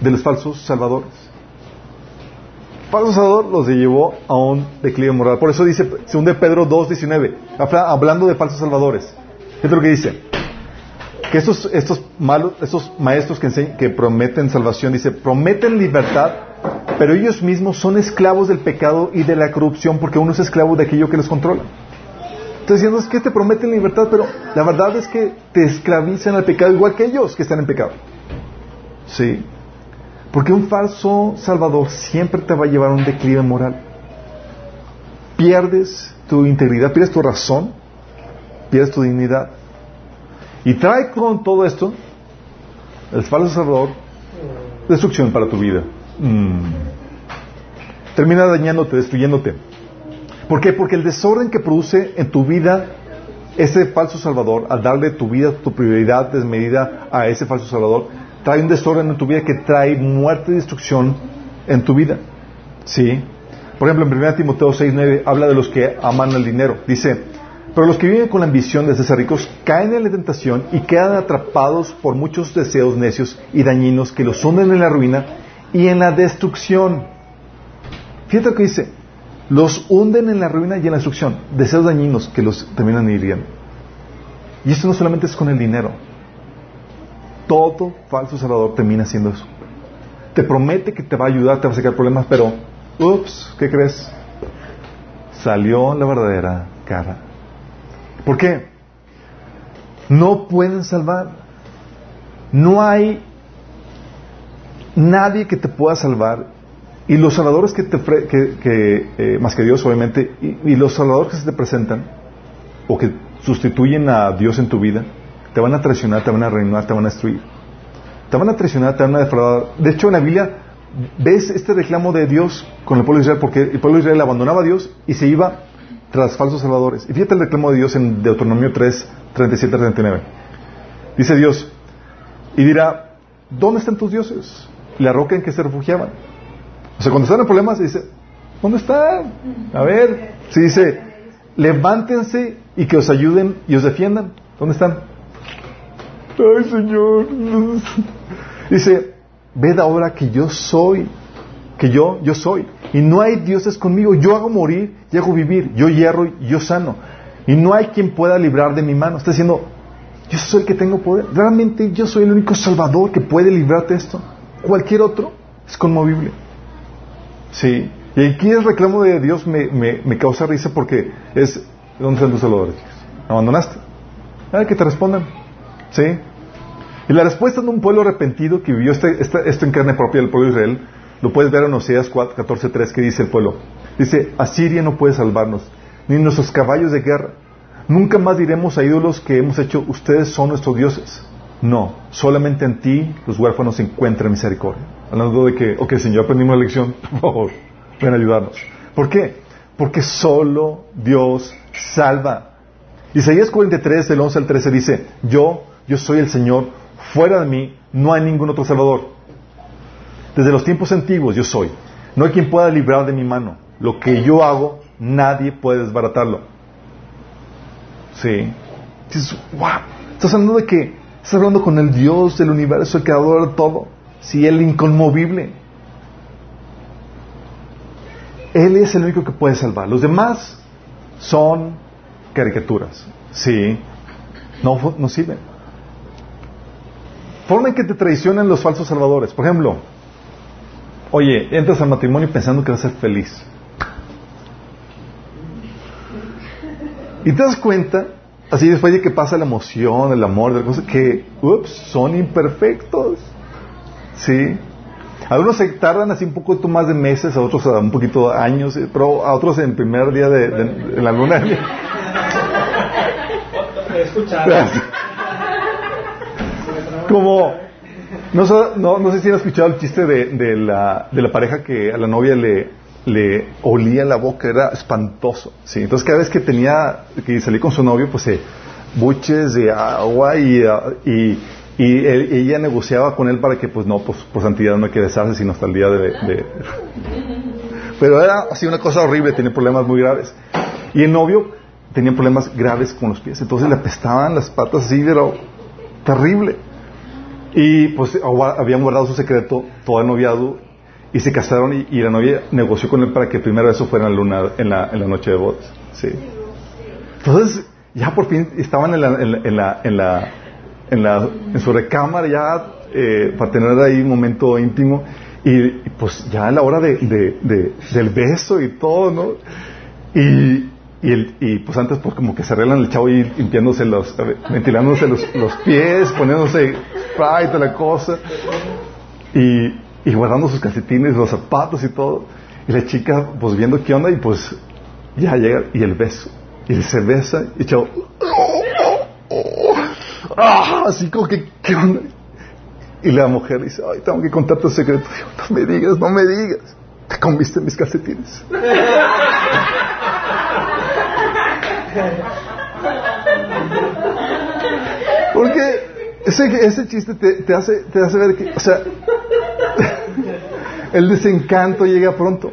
de los falsos salvadores. Falso salvador los llevó a un declive moral. Por eso dice, según de Pedro 2.19, hablando de falsos salvadores. ¿Qué es lo que dice? Que estos, estos malos, estos maestros que, que prometen salvación, dice, prometen libertad pero ellos mismos son esclavos del pecado y de la corrupción porque uno es esclavo de aquello que los controla. Entonces diciendo es que te prometen libertad, pero la verdad es que te esclavizan al pecado igual que ellos que están en pecado. Sí. Porque un falso salvador siempre te va a llevar a un declive moral. Pierdes tu integridad, pierdes tu razón, pierdes tu dignidad. Y trae con todo esto el falso salvador destrucción para tu vida. Mm. termina dañándote, destruyéndote. ¿Por qué? Porque el desorden que produce en tu vida ese falso salvador, al darle tu vida, tu prioridad desmedida a ese falso salvador, trae un desorden en tu vida que trae muerte y destrucción en tu vida. ¿Sí? Por ejemplo, en 1 Timoteo 6, 9 habla de los que aman el dinero. Dice, pero los que viven con la ambición de ser ricos caen en la tentación y quedan atrapados por muchos deseos necios y dañinos que los hunden en la ruina y en la destrucción. Fíjate lo que dice, los hunden en la ruina y en la destrucción, deseos dañinos que los terminan hiriendo. Y esto no solamente es con el dinero. Todo falso salvador termina haciendo eso. Te promete que te va a ayudar, te va a sacar problemas, pero, ups, ¿qué crees? Salió la verdadera cara. ¿Por qué? No pueden salvar. No hay nadie que te pueda salvar. Y los salvadores que te, que, eh, más que Dios obviamente, y, los salvadores que se te presentan, o que sustituyen a Dios en tu vida, te van a traicionar, te van a reinar, te van a destruir. Te van a traicionar, te van a defraudar. De hecho, en la Biblia ves este reclamo de Dios con el pueblo de Israel, porque el pueblo de Israel abandonaba a Dios y se iba tras falsos salvadores. Y fíjate el reclamo de Dios en Deuteronomio 3, 37 39. Dice Dios, y dirá, ¿dónde están tus dioses? La roca en que se refugiaban. O sea, cuando están en problemas, dice, ¿dónde están? A ver, si dice, levántense y que os ayuden y os defiendan. ¿Dónde están? Ay, Señor. Dice, ved ahora que yo soy, que yo, yo soy. Y no hay dioses conmigo. Yo hago morir y hago vivir. Yo hierro y yo sano. Y no hay quien pueda librar de mi mano. Está diciendo, yo soy el que tengo poder. Realmente yo soy el único salvador que puede librarte de esto. Cualquier otro es conmovible. Sí. Y aquí el reclamo de Dios me, me, causa risa porque es, ¿dónde están tus salvadores? ¿Abandonaste? ver que te respondan. ¿Sí? Y la respuesta de un pueblo arrepentido que vivió este, esto en carne propia del pueblo de Israel lo puedes ver en Oseas 14.3 que dice el pueblo. Dice, Asiria no puede salvarnos, ni nuestros caballos de guerra. Nunca más diremos a ídolos que hemos hecho, ustedes son nuestros dioses. No, solamente en ti los huérfanos encuentran misericordia. Hablando de que, ok, Señor, aprendimos la lección, por favor, ven a ayudarnos. ¿Por qué? Porque solo Dios salva. Isaías 43, del 11 al 13 dice, yo, yo soy el Señor, fuera de mí no hay ningún otro Salvador. Desde los tiempos antiguos yo soy. No hay quien pueda librar de mi mano. Lo que yo hago, nadie puede desbaratarlo. Sí. Estás hablando de que estás hablando con el Dios del universo, el creador de todo. Sí, el inconmovible. Él es el único que puede salvar. Los demás son caricaturas. Sí. No sirven. Forma en que te traicionan los falsos salvadores. Por ejemplo, Oye, entras al matrimonio pensando que vas a ser feliz. Y te das cuenta, así después de que pasa la emoción, el amor, de cosas, que, ups, son imperfectos. ¿Sí? Algunos se tardan así un poquito más de meses, a otros a un poquito de años, eh, pero a otros en primer día de, la luna. Como no, no, no, sé si han escuchado el chiste de, de, la, de la pareja que a la novia le, le olía la boca, era espantoso. ¿sí? Entonces cada vez que tenía que salir con su novio, pues se buches de agua y, y, y ella negociaba con él para que pues no, pues por santidad no hay que besarse sino hasta el día de, de... Pero era así una cosa horrible, tenía problemas muy graves. Y el novio tenía problemas graves con los pies, entonces le apestaban las patas así, pero terrible. Y pues habían guardado su secreto todo el noviado y se casaron y, la novia negoció con él para que primero eso fuera en la, luna, en la, en la noche de bodas. Sí. Entonces, ya por fin estaban en la, en la, en la, en, la, en su recámara ya eh, para tener ahí un momento íntimo y, pues ya a la hora de, de, del beso y todo, ¿no? Y, y, el, y pues antes pues como que se arreglan el chavo y limpiándose los, ventilándose los, los pies, poniéndose spray toda la cosa, y, y guardando sus calcetines, los zapatos y todo. Y la chica pues viendo qué onda y pues ya llega y el beso. Y se besa y el chavo, ¡Ah! así como que, ¿qué onda? Y la mujer dice, ay, tengo que contarte un secreto. no me digas, no me digas. Te comiste mis calcetines. Porque ese, ese chiste te, hace, te hace ver que, o sea, el desencanto llega pronto.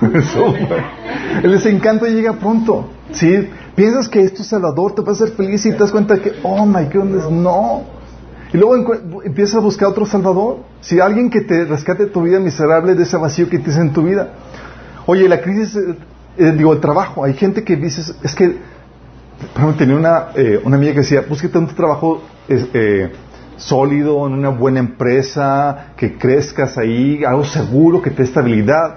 el desencanto llega pronto. ¿sí? Piensas que es Salvador, te va a hacer feliz y te das cuenta que, oh my goodness, no. Y luego empiezas a buscar otro Salvador. Si alguien que te rescate tu vida miserable de ese vacío que tienes en tu vida. Oye, la crisis, eh, eh, digo, el trabajo. Hay gente que dice, es que, ejemplo, tenía una, eh, una amiga que decía, búsquete un trabajo sólido, en una buena empresa, que crezcas ahí, algo seguro, que te dé estabilidad.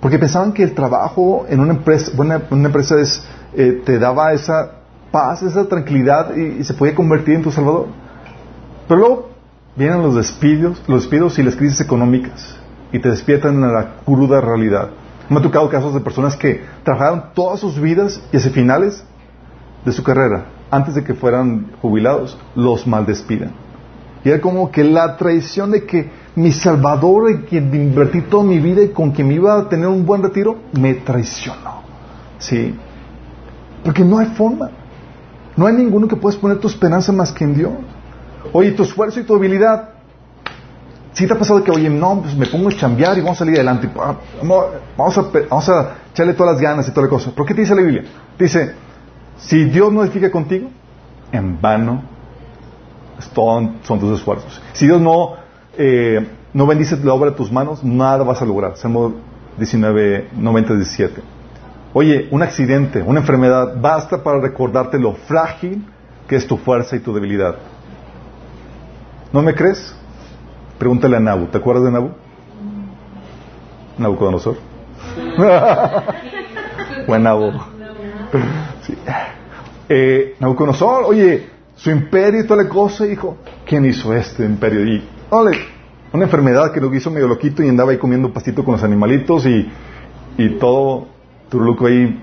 Porque pensaban que el trabajo en una empresa, buena, una empresa es, eh, te daba esa paz, esa tranquilidad y, se podía convertir en tu salvador. Pero luego vienen los despidos, los despidos y las crisis económicas y te despiertan en la cruda realidad. Me ha tocado casos de personas que trabajaron todas sus vidas y hacia finales de su carrera, antes de que fueran jubilados, los maldespiden. Y era como que la traición de que mi Salvador, en quien invertí toda mi vida y con quien me iba a tener un buen retiro, me traicionó. ¿Sí? Porque no hay forma. No hay ninguno que puedas poner tu esperanza más que en Dios. Oye, tu esfuerzo y tu habilidad. Si te ha pasado que, oye, no, pues me pongo a chambear y vamos a salir adelante. Ah, vamos a, vamos a echarle todas las ganas y toda la cosa. ¿Por qué te dice la Biblia? Dice, si Dios no edifica contigo, en vano son tus esfuerzos. Si Dios no eh, no bendices la obra de tus manos, nada vas a lograr. Salmo 19, 90, 17. Oye, un accidente, una enfermedad, basta para recordarte lo frágil que es tu fuerza y tu debilidad. ¿No me crees? Pregúntale a Nabu. ¿Te acuerdas de Nabu? Nabucodonosor. Buen Nabu. Sí. Eh, Nabucodonosor, oye, su imperio y toda la cosa, hijo. ¿Quién hizo este imperio? Y una enfermedad que lo hizo medio loquito y andaba ahí comiendo pastito con los animalitos y, y todo turluco ahí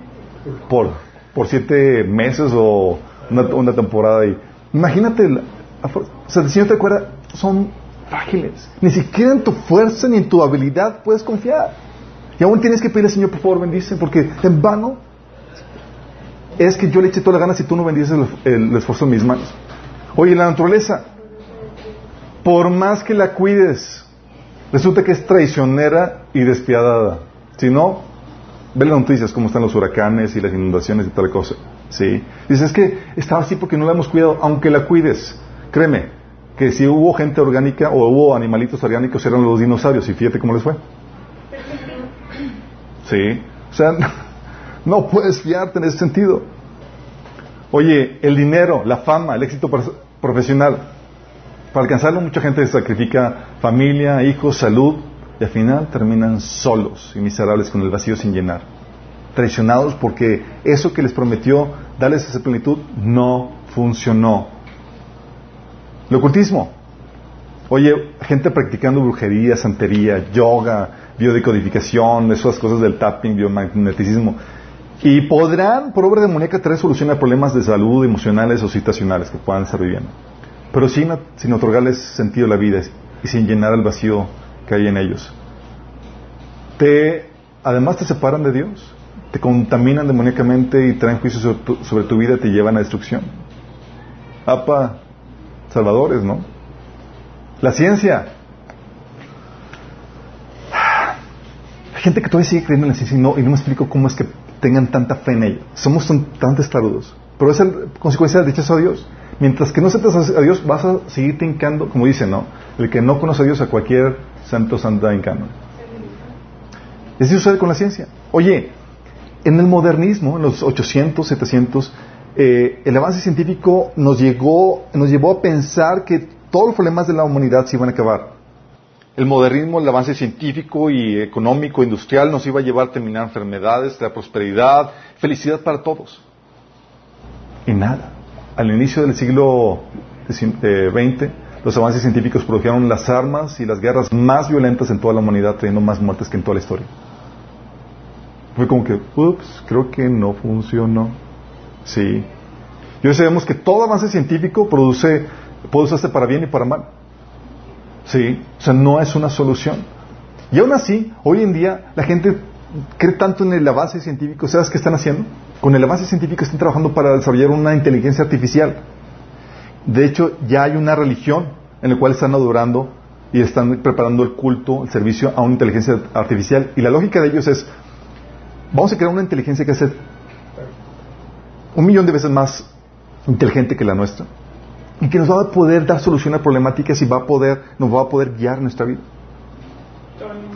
por, por siete meses o una, temporada. Y, imagínate, o sea, el Señor te acuerda, son frágiles. Ni siquiera en tu fuerza ni en tu habilidad puedes confiar. Y aún tienes que pedirle al Señor, por favor, bendice, porque en vano es que yo le eche todas las ganas y tú no bendices el, el esfuerzo de mis manos. Oye, la naturaleza, por más que la cuides, resulta que es traicionera y despiadada. Si no, ve las noticias, cómo están los huracanes y las inundaciones y tal cosa. ¿Sí? Dices, es que estaba así porque no la hemos cuidado, aunque la cuides. Créeme, que si hubo gente orgánica o hubo animalitos orgánicos eran los dinosaurios y fíjate cómo les fue. ¿Sí? O sea, no puedes fiarte en ese sentido. Oye, el dinero, la fama, el éxito profesional, para alcanzarlo mucha gente sacrifica familia, hijos, salud y al final terminan solos y miserables con el vacío sin llenar. Traicionados porque eso que les prometió darles esa plenitud no funcionó. El ocultismo. Oye, gente practicando brujería, santería, yoga, biodecodificación, esas cosas del tapping, biomagneticismo. Y podrán, por obra de demoníaca, traer solución a problemas de salud emocionales o situacionales que puedan estar viviendo pero sin, sin otorgarles sentido a la vida y sin llenar el vacío que hay en ellos. Te, además te separan de Dios, te contaminan demoníacamente y traen juicio sobre tu, sobre tu vida y te llevan a destrucción. Apa, salvadores, ¿no? La ciencia. Hay gente que todavía sigue creyendo en la ciencia y no, y no me explico cómo es que tengan tanta fe en ella. Somos tan, tan testarudos. Pero es la consecuencia del dichoso a Dios. Mientras que no aceptas a Dios, vas a seguir hincando, como dice, ¿no? El que no conoce a Dios, a cualquier santo santa hincando. Así sucede con la ciencia. Oye, en el modernismo, en los 800, 700, eh, el avance científico nos, llegó, nos llevó a pensar que todos los problemas de la humanidad se iban a acabar. El modernismo, el avance científico y económico, industrial, nos iba a llevar a terminar enfermedades, la prosperidad, felicidad para todos. Y nada al inicio del siglo XX, los avances científicos produjeron las armas y las guerras más violentas en toda la humanidad, teniendo más muertes que en toda la historia. Fue como que, ups, creo que no funcionó. Sí. Y hoy sabemos que todo avance científico produce, puede usarse para bien y para mal. Sí. O sea, no es una solución. Y aún así, hoy en día, la gente cree tanto en el avance científico. ¿Sabes qué están haciendo? Con el avance científico están trabajando para desarrollar una inteligencia artificial De hecho, ya hay una religión en la cual están adorando y están preparando el culto, el servicio a una inteligencia artificial. Y la lógica de ellos es, vamos a crear una inteligencia que sea un millón de veces más inteligente que la nuestra y que nos va a poder dar solución a problemáticas y va a poder, nos va a poder guiar nuestra vida.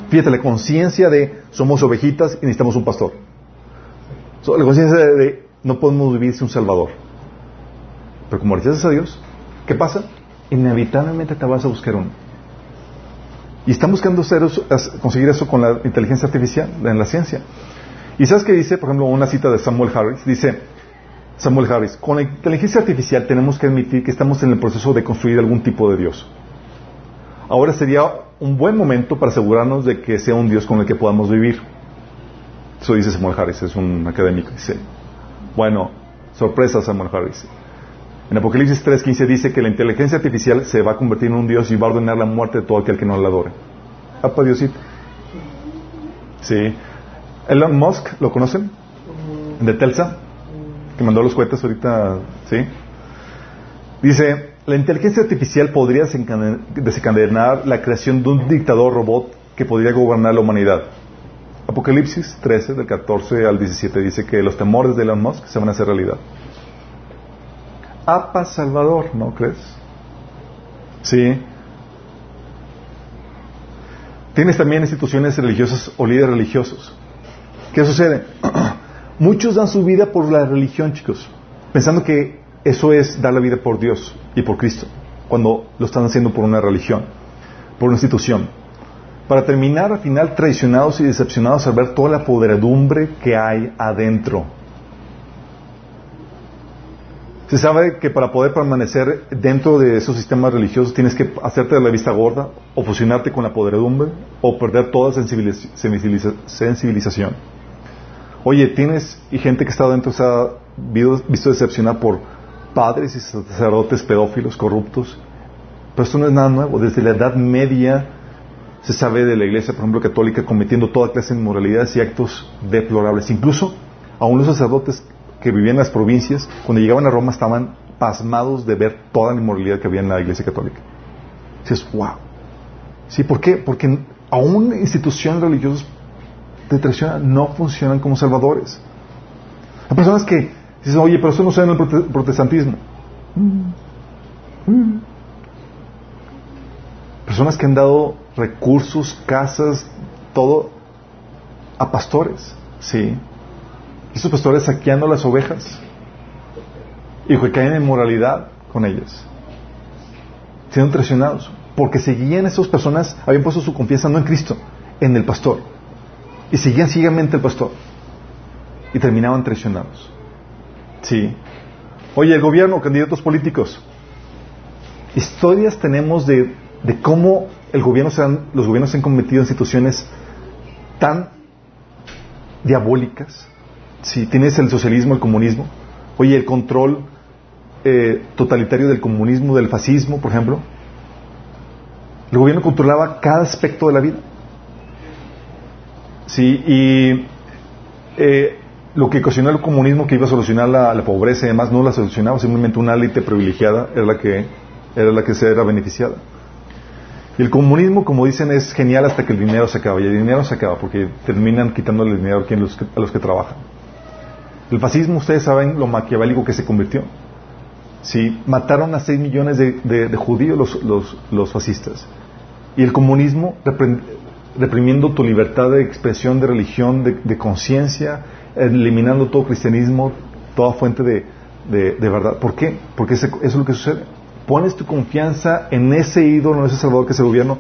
Fíjate, la conciencia de somos ovejitas y necesitamos un pastor. la conciencia de, no podemos vivir sin un salvador. Pero como rechazas a Dios, ¿qué pasa? Inevitablemente te vas a buscar uno. Y están buscando conseguir eso con la inteligencia artificial, en la ciencia. ¿Y sabes qué dice, por ejemplo, una cita de Samuel Harris? Dice, Samuel Harris, con la inteligencia artificial tenemos que admitir que estamos en el proceso de construir algún tipo de Dios. Ahora sería un buen momento para asegurarnos de que sea un Dios con el que podamos vivir. Eso dice Samuel Harris, es un académico. Dice, bueno, sorpresa Samuel Harris. En Apocalipsis 3.15 dice que la inteligencia artificial se va a convertir en un Dios y va a ordenar la muerte de todo aquel que no la adore. Apa Diosito. Sí. Elon Musk, ¿lo conocen? De Telsa, que mandó los cohetes ahorita, ¿sí? Dice, la inteligencia artificial podría desencadenar la creación de un dictador robot que podría gobernar la humanidad. Apocalipsis 13, del 14 al 17, dice que los temores de Elon Musk se van a hacer realidad. APA Salvador, ¿no crees? Sí. Tienes también instituciones religiosas o líderes religiosos. ¿Qué sucede? Muchos dan su vida por la religión, chicos, pensando que eso es dar la vida por Dios y por Cristo, cuando lo están haciendo por una religión, por una institución. Para terminar, al final, traicionados y decepcionados al ver toda la podredumbre que hay adentro se sabe que para poder permanecer dentro de esos sistemas religiosos tienes que hacerte de la vista gorda, o fusionarte con la podredumbre, o perder toda sensibilización. Oye, tienes y gente que está dentro se ha visto decepcionada por padres y sacerdotes pedófilos corruptos. Pero esto no es nada nuevo. Desde la Edad Media se sabe de la Iglesia, por ejemplo, católica, cometiendo toda clase de inmoralidades y actos deplorables. Incluso aún los sacerdotes que vivían en las provincias, cuando llegaban a Roma estaban pasmados de ver toda la inmoralidad que había en la Iglesia Católica. Dices, wow. ¿Sí? ¿Por qué? Porque aún instituciones religiosas de traición no funcionan como salvadores. Hay personas que dicen, oye, pero eso no se en el protestantismo. Personas que han dado recursos, casas, todo a pastores, ¿sí? Y esos pastores saqueando las ovejas. Y que caen en moralidad con ellas. Siendo traicionados. Porque seguían esas personas, habían puesto su confianza no en Cristo, en el pastor. Y seguían ciegamente al pastor. Y terminaban traicionados. Sí. Oye, el gobierno, candidatos políticos. Historias tenemos de, de cómo el gobierno se han, los gobiernos se han cometido en situaciones tan diabólicas si tienes el socialismo, el comunismo, oye, el control eh, totalitario del comunismo, del fascismo, por ejemplo, el gobierno controlaba cada aspecto de la vida. Sí, y eh, lo que ocasionó el comunismo que iba a solucionar la, pobreza y demás no la solucionaba, simplemente una élite privilegiada era la que era la que se era beneficiada. Y el comunismo, como dicen, es genial hasta que el dinero se acaba. Y el dinero se acaba porque terminan quitándole el dinero a los que trabajan. El fascismo, ustedes saben lo maquiavélico que se convirtió. Sí, mataron a 6 millones de, judíos los, los, fascistas. Y el comunismo reprimiendo tu libertad de expresión, de religión, de, conciencia, eliminando todo cristianismo, toda fuente de, verdad. ¿Por qué? Porque eso es lo que sucede. Pones tu confianza en ese ídolo, en ese salvador que es el gobierno,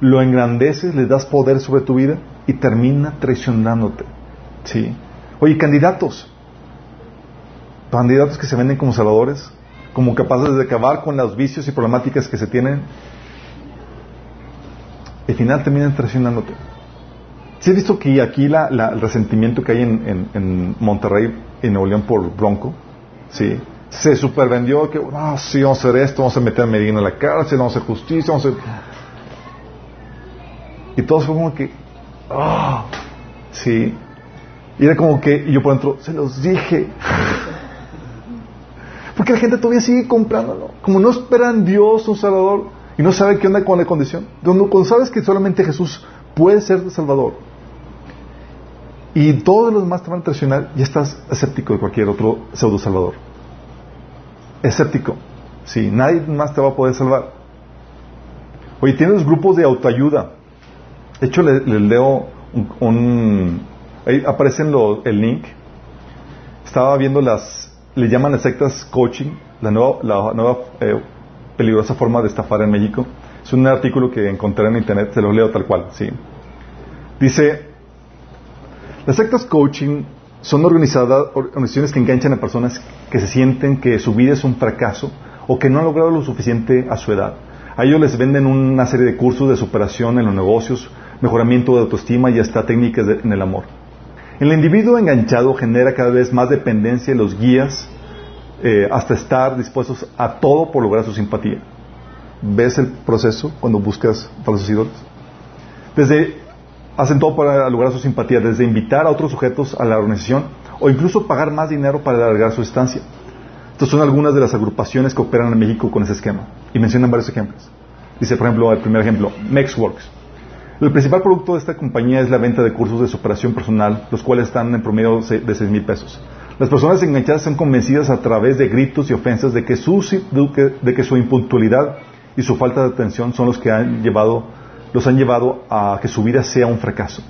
lo engrandeces, le das poder sobre tu vida y termina traicionándote. ¿Sí? Oye, candidatos, candidatos que se venden como salvadores, como capaces de acabar con los vicios y problemáticas que se tienen, al final terminan traicionándote. ¿Sí has visto que aquí el resentimiento que hay en, en, Monterrey y Nuevo León por Bronco? ¿Sí? Se supervendió que, ah, sí, vamos a hacer esto, vamos a meter a Medina en la cárcel, vamos a hacer justicia, vamos a. Y todos fue como que, ah, sí. Y era como que, y yo por dentro, se los dije. Porque la gente todavía sigue comprándolo. Como no esperan Dios, un Salvador, y no sabe qué onda con la condición. Cuando sabes que solamente Jesús puede ser Salvador, y todos los demás te van a traicionar, ya estás escéptico de cualquier otro pseudo Salvador. Escéptico. Sí, nadie más te va a poder salvar. Oye, tienes grupos de autoayuda. De hecho, les le leo un, ahí aparece el link. Estaba viendo las, le llaman las sectas coaching, la nueva, la nueva eh, peligrosa forma de estafar en México. Es un artículo que encontré en internet, se lo leo tal cual, sí. Dice, las sectas coaching son organizadas, organizaciones que enganchan a personas que se sienten que su vida es un fracaso o que no han logrado lo suficiente a su edad. A ellos les venden una serie de cursos de superación en los negocios, mejoramiento de autoestima y hasta técnicas en el amor. El individuo enganchado genera cada vez más dependencia en los guías eh, hasta estar dispuestos a todo por lograr su simpatía. ¿Ves el proceso cuando buscas falsos ídolos? Desde hacen todo para lograr su simpatía, desde invitar a otros sujetos a la organización o incluso pagar más dinero para alargar su estancia. Estas son algunas de las agrupaciones que operan en México con ese esquema. Y mencionan varios ejemplos. Dice, por ejemplo, el primer ejemplo, Mexworks. El principal producto de esta compañía es la venta de cursos de superación personal, los cuales están en promedio de 6 mil pesos. Las personas enganchadas son convencidas a través de gritos y ofensas de que, su, de que su impuntualidad y su falta de atención son los que han llevado, los han llevado a que su vida sea un fracaso.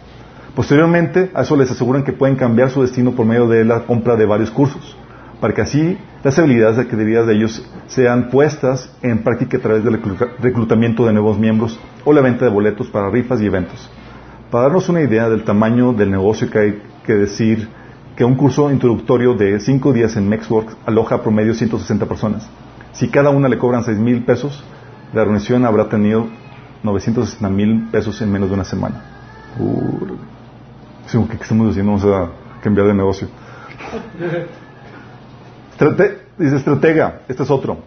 Posteriormente, a eso les aseguran que pueden cambiar su destino por medio de la compra de varios cursos, para que así las habilidades adquiridas de ellos sean puestas en práctica a través del reclutamiento de nuevos miembros o la venta de boletos para rifas y eventos. Para darnos una idea del tamaño del negocio que hay que decir que un curso introductorio de 5 días en Mexworks aloja promedio 160 personas. Si cada una le cobran 6 mil pesos, la reunión habrá tenido 960 mil pesos en menos de una semana. Uh, ¿Qué estamos haciendo? Vamos a cambiar de negocio. dice estratega, este es otro.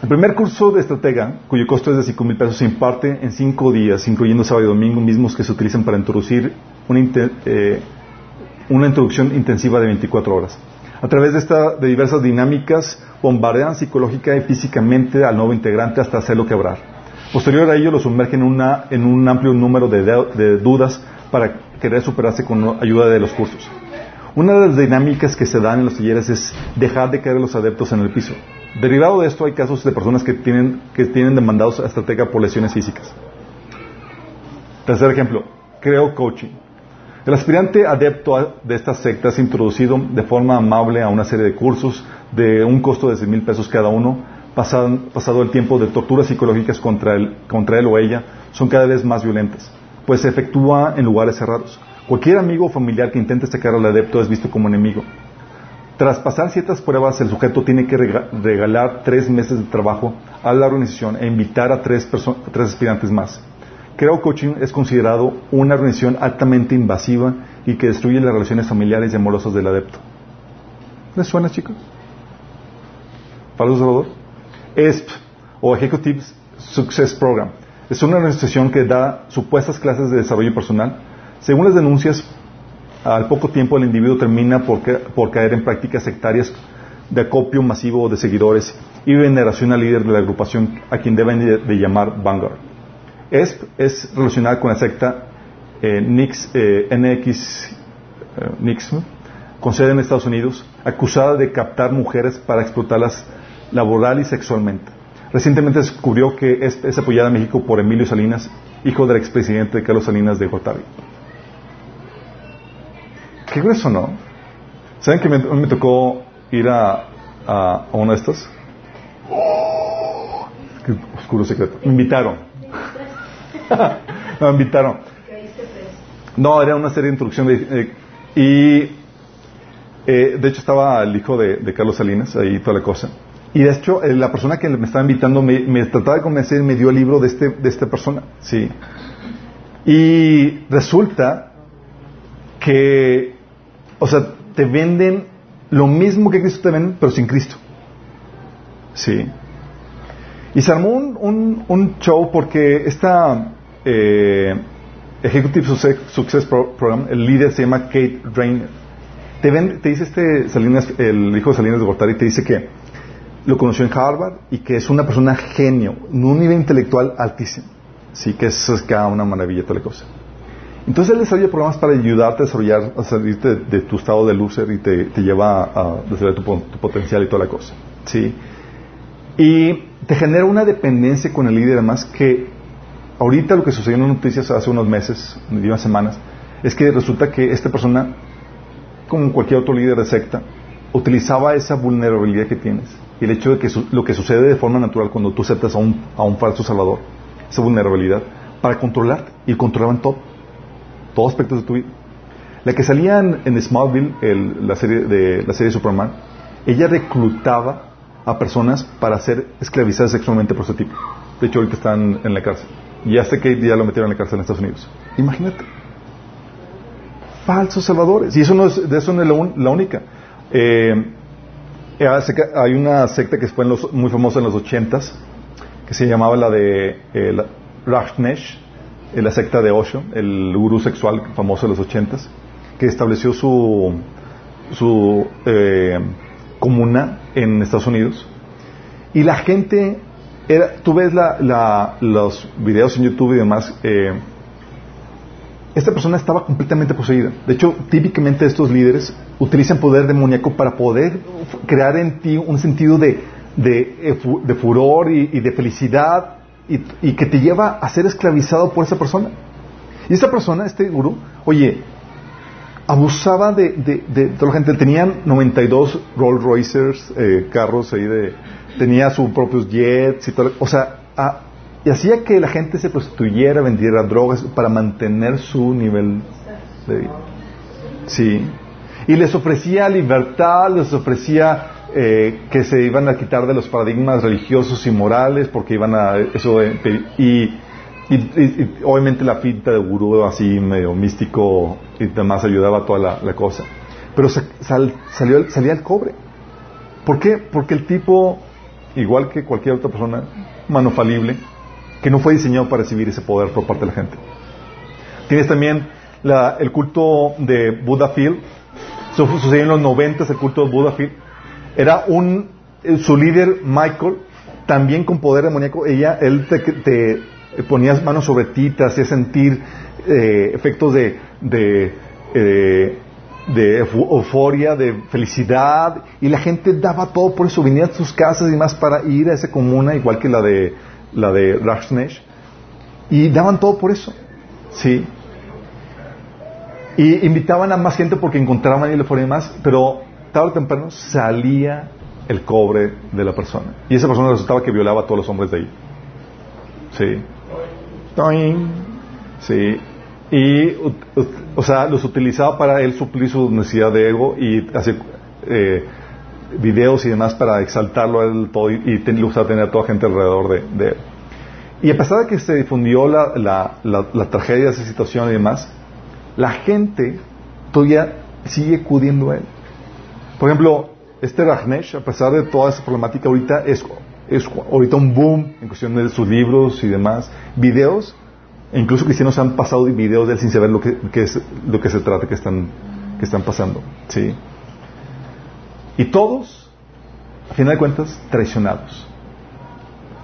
El primer curso de estratega, cuyo costo es de 5 mil pesos, se imparte en 5 días, incluyendo sábado y domingo, mismos que se utilizan para introducir una, eh, una introducción intensiva de 24 horas. A través de, esta, de diversas dinámicas, bombardean psicológica y físicamente al nuevo integrante hasta hacerlo quebrar. Posterior a ello, lo sumergen en, una, en un amplio número de, dudas para querer superarse con ayuda de los cursos. Una de las dinámicas que se dan en los talleres es dejar de caer a los adeptos en el piso. Derivado de esto hay casos de personas que tienen, que tienen demandados a estratega por lesiones físicas. Tercer ejemplo, creo coaching. El aspirante adepto de esta secta es introducido de forma amable a una serie de cursos de un costo de 6 mil pesos cada uno, pasado, el tiempo de torturas psicológicas contra él, contra él o ella, son cada vez más violentas, pues se efectúa en lugares cerrados. Cualquier amigo o familiar que intente sacar al adepto es visto como enemigo. Tras pasar ciertas pruebas, el sujeto tiene que regalar tres meses de trabajo a la organización e invitar a tres, tres aspirantes más. Creo Coaching es considerado una organización altamente invasiva y que destruye las relaciones familiares y amorosas del adepto. ¿Les suena, chicos? ¿Pablo Salvador? ESP, o Executive Success Program, es una organización que da supuestas clases de desarrollo personal según las denuncias, al poco tiempo el individuo termina por, caer en prácticas sectarias de acopio masivo de seguidores y veneración al líder de la agrupación a quien deben de, llamar Vanguard. Es, es relacionada con la secta eh, NX, eh, eh, con sede en Estados Unidos, acusada de captar mujeres para explotarlas laboral y sexualmente. Recientemente descubrió que es, es apoyada en México por Emilio Salinas, hijo del expresidente Carlos Salinas de Gortari. Qué grueso, ¿no? ¿Saben que me, me tocó ir a, a, uno de estos? qué oscuro secreto. Me invitaron. me invitaron. No, era una serie de introducción de, y eh, de hecho estaba el hijo de, Carlos Salinas, ahí toda la cosa. Y de hecho, eh, la persona que me estaba invitando me, me, trataba de convencer y me dio el libro de, este, de esta persona. Sí. Y resulta que o sea, te venden lo mismo que Cristo te vende, pero sin Cristo. Sí. Y se armó un, un, show porque esta eh, Executive Success, Program, el líder se llama Kate Drainer. Te, te dice este Salinas, el hijo de Salinas de Gortari, te dice que lo conoció en Harvard y que es una persona genio, en un nivel intelectual altísimo. Sí, que es, es una maravilla toda la cosa. Entonces él desarrolla programas para ayudarte a desarrollar, a salirte de, tu estado de loser y te, lleva a, desarrollar tu, potencial y toda la cosa. ¿sí? Y te genera una dependencia con el líder, además que ahorita lo que sucedió en las noticias hace unos meses, unas semanas, es que resulta que esta persona, como cualquier otro líder de secta, utilizaba esa vulnerabilidad que tienes y el hecho de que lo que sucede de forma natural cuando tú aceptas a un, a un falso salvador, esa vulnerabilidad, para controlarte y controlaban todo todos aspectos de tu vida. La que salía en, Smallville, la, serie de, la serie de Superman, ella reclutaba a personas para ser esclavizadas sexualmente por ese tipo. De hecho, ahorita están en la cárcel. Y hasta que ya lo metieron en la cárcel en Estados Unidos. Imagínate. Falsos salvadores. Y eso no es, de eso no es la, única. Eh, hay una secta que fue muy famosa en los ochentas, que se llamaba la de eh, Rashnesh, la secta de Osho, el gurú sexual famoso de los ochentas, que estableció su, su eh, comuna en Estados Unidos. Y la gente, era, tú ves la, los videos en YouTube y demás, eh, esta persona estaba completamente poseída. De hecho, típicamente estos líderes utilizan poder demoníaco para poder crear en ti un sentido de, de, eh, furor y, y de felicidad y, que te lleva a ser esclavizado por esa persona. Y esa persona, este gurú, oye, abusaba de, de, toda la gente. Tenían 92 Rolls Royces, eh, carros ahí de. Tenía sus propios jets y todo. O sea, y hacía que la gente se prostituyera, vendiera drogas para mantener su nivel de vida. Sí. Y les ofrecía libertad, les ofrecía eh, que se iban a quitar de los paradigmas religiosos y morales porque iban a eso y, obviamente la finta de gurú así medio místico y demás ayudaba toda la, cosa. Pero salió, salía el cobre. ¿por qué? porque el tipo igual que cualquier otra persona mano falible que no fue diseñado para recibir ese poder por parte de la gente. Tienes también el culto de Buddha Phil. Sucedió en los 90 el culto de Buddha Phil. Era un, su líder Michael, también con poder demoníaco, ella, él te, te ponías manos sobre ti, te hacía sentir eh, efectos de, de, eh, de euforia, de felicidad, y la gente daba todo por eso, venían a sus casas y más para ir a esa comuna, igual que la de, la de Rashnesh, y daban todo por eso, ¿sí? Y invitaban a más gente porque encontraban y le y más, pero tarde o temprano salía el cobre de la persona. Y esa persona resultaba que violaba a todos los hombres de ahí. Sí. Sí. Y, o sea, los utilizaba para él suplir su necesidad de ego y hacer eh, videos y demás para exaltarlo a él todo y, y le gustaba tener a toda gente alrededor de, él. Y a pesar de que se difundió la, la, la tragedia de esa situación y demás, la gente todavía sigue acudiendo a él. Por ejemplo, este Rajnesh, a pesar de toda esa problemática, ahorita es, es ahorita un boom en cuestión de sus libros y demás, videos, e incluso cristianos han pasado videos de él sin saber lo que, lo que se trata que están, que están pasando. ¿sí? Y todos, a final de cuentas, traicionados.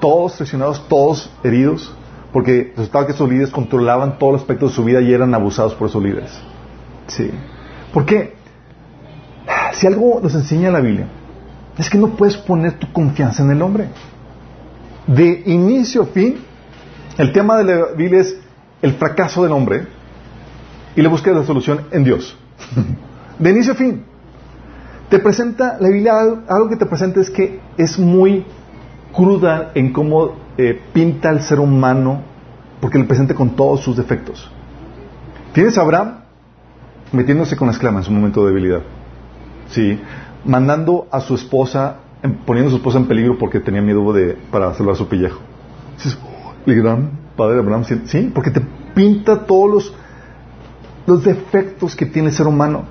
Todos traicionados, todos heridos, porque resultaba que esos líderes controlaban todos los aspectos de su vida y eran abusados por esos líderes. ¿Sí? ¿Por qué? si algo nos enseña la Biblia, es que no puedes poner tu confianza en el hombre. De inicio a fin, el tema de la Biblia es el fracaso del hombre y la búsqueda de la solución en Dios. De inicio a fin. Te presenta, la Biblia, algo que te presenta es que es muy cruda en cómo eh, pinta al ser humano, porque le presenta con todos sus defectos. Tienes a Abraham metiéndose con la esclava en su momento de debilidad. Sí, mandando a su esposa, poniendo a su esposa en peligro porque tenía miedo de, para salvar su pellejo. el gran padre Abraham, sí, porque te pinta todos los, los defectos que tiene el ser humano.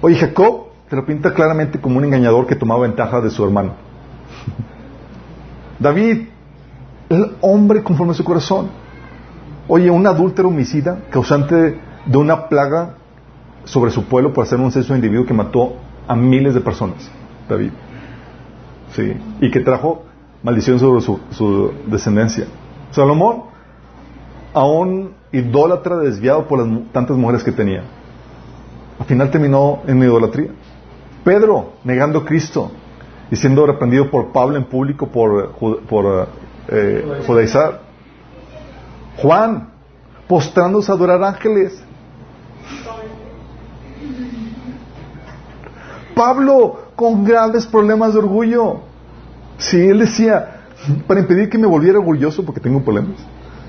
Oye, Jacob te lo pinta claramente como un engañador que tomaba ventaja de su hermano. David, el hombre conforme a su corazón. Oye, un adúltero homicida, causante de una plaga sobre su pueblo por hacer un de individuo que mató a miles de personas, David. Sí. Y que trajo maldición sobre su, su descendencia. Salomón, a un idólatra desviado por las tantas mujeres que tenía. Al final terminó en idolatría. Pedro, negando a Cristo y siendo reprendido por Pablo en público por, por eh, judaizar. Juan, postrándose a adorar ángeles. Pablo, con graves problemas de orgullo. Sí, él decía, para impedir que me volviera orgulloso porque tengo problemas.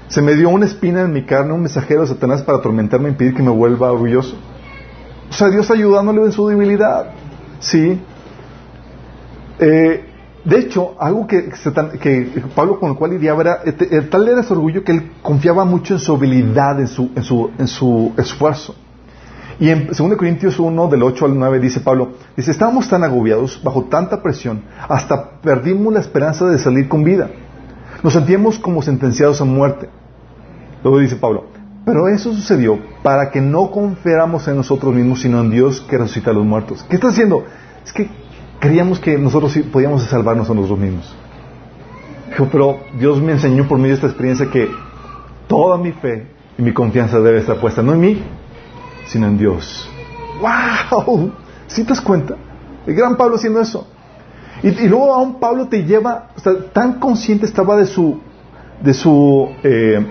Se me dio una espina en mi carne, un mensajero de Satanás para atormentarme e impedir que me vuelva orgulloso. O sea, Dios ayudándole en su debilidad. Sí. Eh, de hecho, algo que, que, Pablo con el cual lidiaba era, este, tal era su orgullo que él confiaba mucho en su habilidad, en su, en su, en su esfuerzo. Y en 2 Corintios 1, del 8 al 9, dice Pablo, dice, estábamos tan agobiados, bajo tanta presión, hasta perdimos la esperanza de salir con vida. Nos sentíamos como sentenciados a muerte. Luego dice Pablo, pero eso sucedió para que no confiáramos en nosotros mismos, sino en Dios que resucita a los muertos. ¿Qué está haciendo? Es que creíamos que nosotros podíamos salvarnos a nosotros mismos. Dijo, pero Dios me enseñó por medio de esta experiencia que toda mi fe y mi confianza debe estar puesta no en mí, sino en Dios. ¡Wow! ¿Sí te das cuenta? El gran Pablo haciendo eso. Y, luego aún Pablo te lleva, tan consciente estaba de su, de su, eh,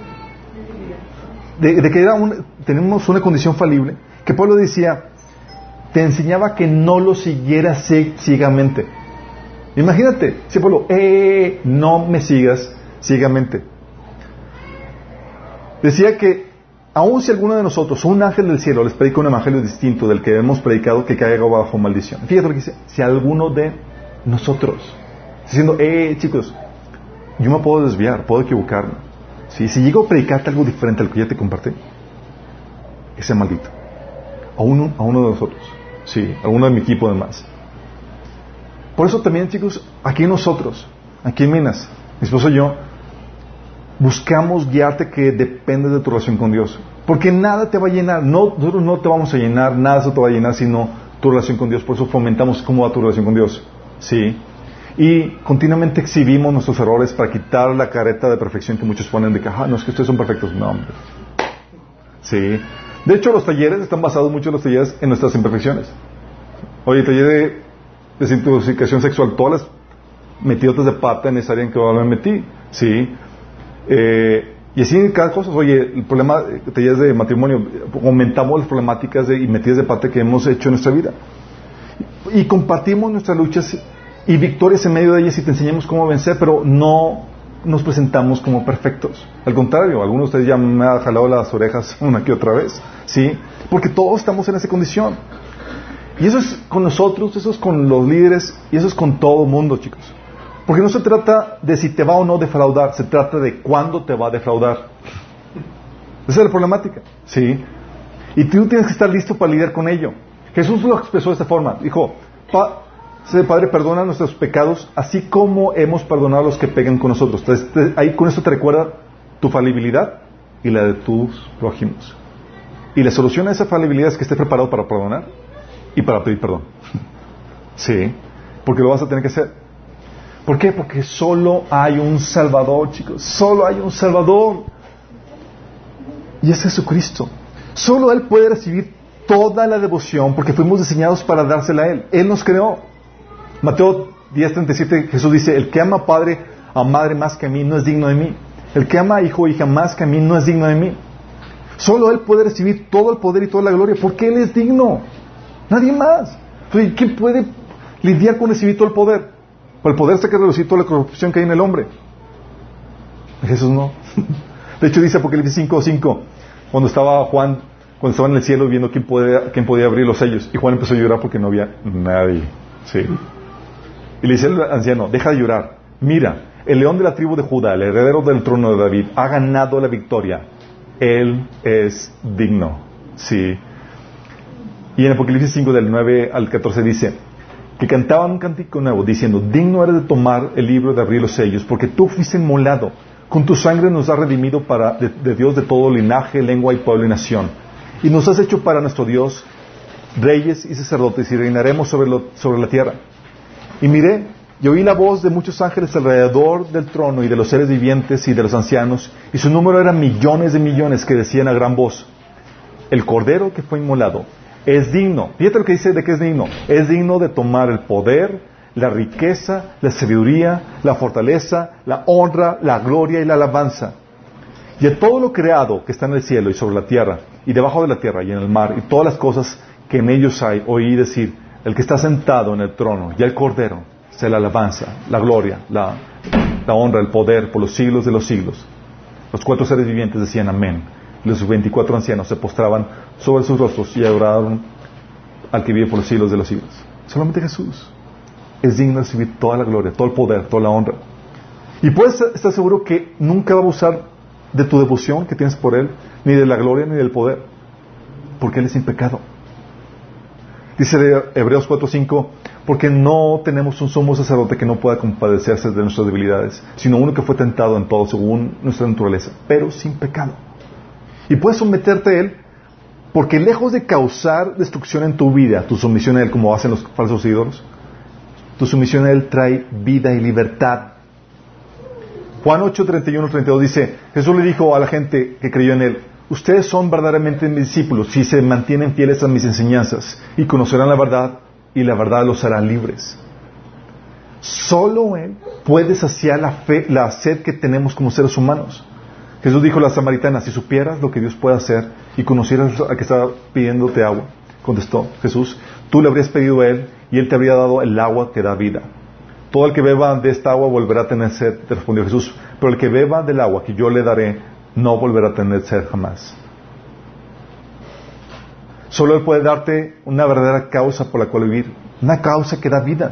de, que era tenemos una condición falible, que Pablo decía, te enseñaba que no lo siguieras ciegamente. Imagínate, si Pablo, eh, no me sigas ciegamente. Decía que aun si alguno de nosotros, un ángel del cielo, les predica un evangelio distinto del que hemos predicado, que caiga bajo maldición. Fíjate lo que dice, si alguno de nosotros, diciendo, eh, chicos, yo me puedo desviar, puedo equivocarme. Si llego a predicarte algo diferente al que ya te compartí, ese maldito. A uno, a uno de nosotros. Sí, a uno de mi equipo además. Por eso también, chicos, aquí nosotros, aquí en Minas, mi esposo y yo, buscamos guiarte que depende de tu relación con Dios. Porque nada te va a llenar, no, nosotros no te vamos a llenar, nada se te va a llenar sino tu relación con Dios. Por eso fomentamos cómo va tu relación con Dios. Sí. Y continuamente exhibimos nuestros errores para quitar la careta de perfección que muchos ponen de que, ah, no, es que ustedes son perfectos. No, hombre. Sí. De hecho, los talleres están basados mucho los talleres en nuestras imperfecciones. Oye, taller de desintoxicación sexual, todas las metidotas de pata en esa área en que me metí. Sí. Eh, y así cada cosa, oye, el problema, talleres de matrimonio, aumentamos las problemáticas de, y metidas de pata que hemos hecho en nuestra vida. Y compartimos nuestras luchas y victorias en medio de ellas y te enseñamos cómo vencer, pero no nos presentamos como perfectos. Al contrario, algunos de ustedes ya me han jalado las orejas una que otra vez, ¿sí? Porque todos estamos en esa condición. Y eso es con nosotros, eso es con los líderes y eso es con todo mundo, chicos. Porque no se trata de si te va o no defraudar, se trata de cuándo te va a defraudar. Esa es la problemática, ¿sí? Y tú tienes que estar listo para lidiar con ello. Jesús lo expresó de esta forma. Dijo, Padre, perdona nuestros pecados, así como hemos perdonado a los que pegan con nosotros. Entonces, ahí con esto te recuerda tu falibilidad y la de tus prójimos. Y la solución a esa falibilidad es que estés preparado para perdonar y para pedir perdón. sí, porque lo vas a tener que hacer. ¿Por qué? Porque solo hay un Salvador, chicos. Solo hay un Salvador. Y es Jesucristo. Solo Él puede recibir toda la devoción porque fuimos diseñados para dársela a Él. Él nos creó. Mateo 10:37 Jesús dice, el que ama a padre a madre más que a mí no es digno de mí. El que ama a hijo o hija más que a mí no es digno de mí. Solo Él puede recibir todo el poder y toda la gloria porque Él es digno. Nadie más. Entonces, ¿quién puede lidiar con recibir todo el poder? Por el poder se que reducir toda la corrupción que hay en el hombre. Jesús no. De hecho dice Apocalipsis 5:5, cuando estaba Juan, cuando estaba en el cielo viendo quién, quién podía abrir los sellos. Y Juan empezó a llorar porque no había nadie. Sí. Y le dice al anciano, deja de llorar. Mira, el león de la tribu de Judá, el heredero del trono de David, ha ganado la victoria. Él es digno. Sí. Y en Apocalipsis 5 del 9 al 14 dice que cantaban un cántico nuevo diciendo, digno eres de tomar el libro de abrir los sellos, porque tú fuiste inmolado. Con tu sangre nos has redimido para, de, Dios de todo linaje, lengua y pueblo y nación. Y nos has hecho para nuestro Dios reyes y sacerdotes y reinaremos sobre, sobre la tierra. Y miré Y oí la voz de muchos ángeles alrededor del trono y de los seres vivientes y de los ancianos, y su número era millones de millones que decían a gran voz, el cordero que fue inmolado es digno, fíjate lo que dice de que es digno, es digno de tomar el poder, la riqueza, la sabiduría, la fortaleza, la honra, la gloria y la alabanza. Y a todo lo creado que está en el cielo y sobre la tierra, y debajo de la tierra y en el mar, y todas las cosas que en ellos hay, oí decir, el que está sentado en el trono y el cordero, sea la alabanza, la gloria, la, la honra, el poder por los siglos de los siglos. Los cuatro seres vivientes decían amén. Los veinticuatro ancianos se postraban sobre sus rostros y adoraron al que vive por los siglos de los siglos. Solamente Jesús es digno de recibir toda la gloria, todo el poder, toda la honra. Y puedes estar seguro que nunca va a abusar de tu devoción que tienes por Él, ni de la gloria ni del poder, porque Él es sin pecado. Dice Hebreos 4:5, porque no tenemos un sumo sacerdote que no pueda compadecerse de nuestras debilidades, sino uno que fue tentado en todo según nuestra naturaleza, pero sin pecado. Y puedes someterte a Él porque lejos de causar destrucción en tu vida, tu sumisión a Él, como hacen los falsos ídolos, tu sumisión a Él trae vida y libertad. Juan 8, 31, 32 dice, Jesús le dijo a la gente que creyó en Él, ustedes son verdaderamente mis discípulos si se mantienen fieles a mis enseñanzas y conocerán la verdad y la verdad los hará libres. Solo Él puede saciar la, fe, la sed que tenemos como seres humanos. Jesús dijo a la samaritana, si supieras lo que Dios puede hacer y conocieras a que estaba pidiéndote agua, contestó Jesús, tú le habrías pedido a Él y Él te habría dado el agua que da vida. Todo el que beba de esta agua volverá a tener sed, te respondió Jesús, pero el que beba del agua que yo le daré no volverá a tener sed jamás. Solo Él puede darte una verdadera causa por la cual vivir, una causa que da vida.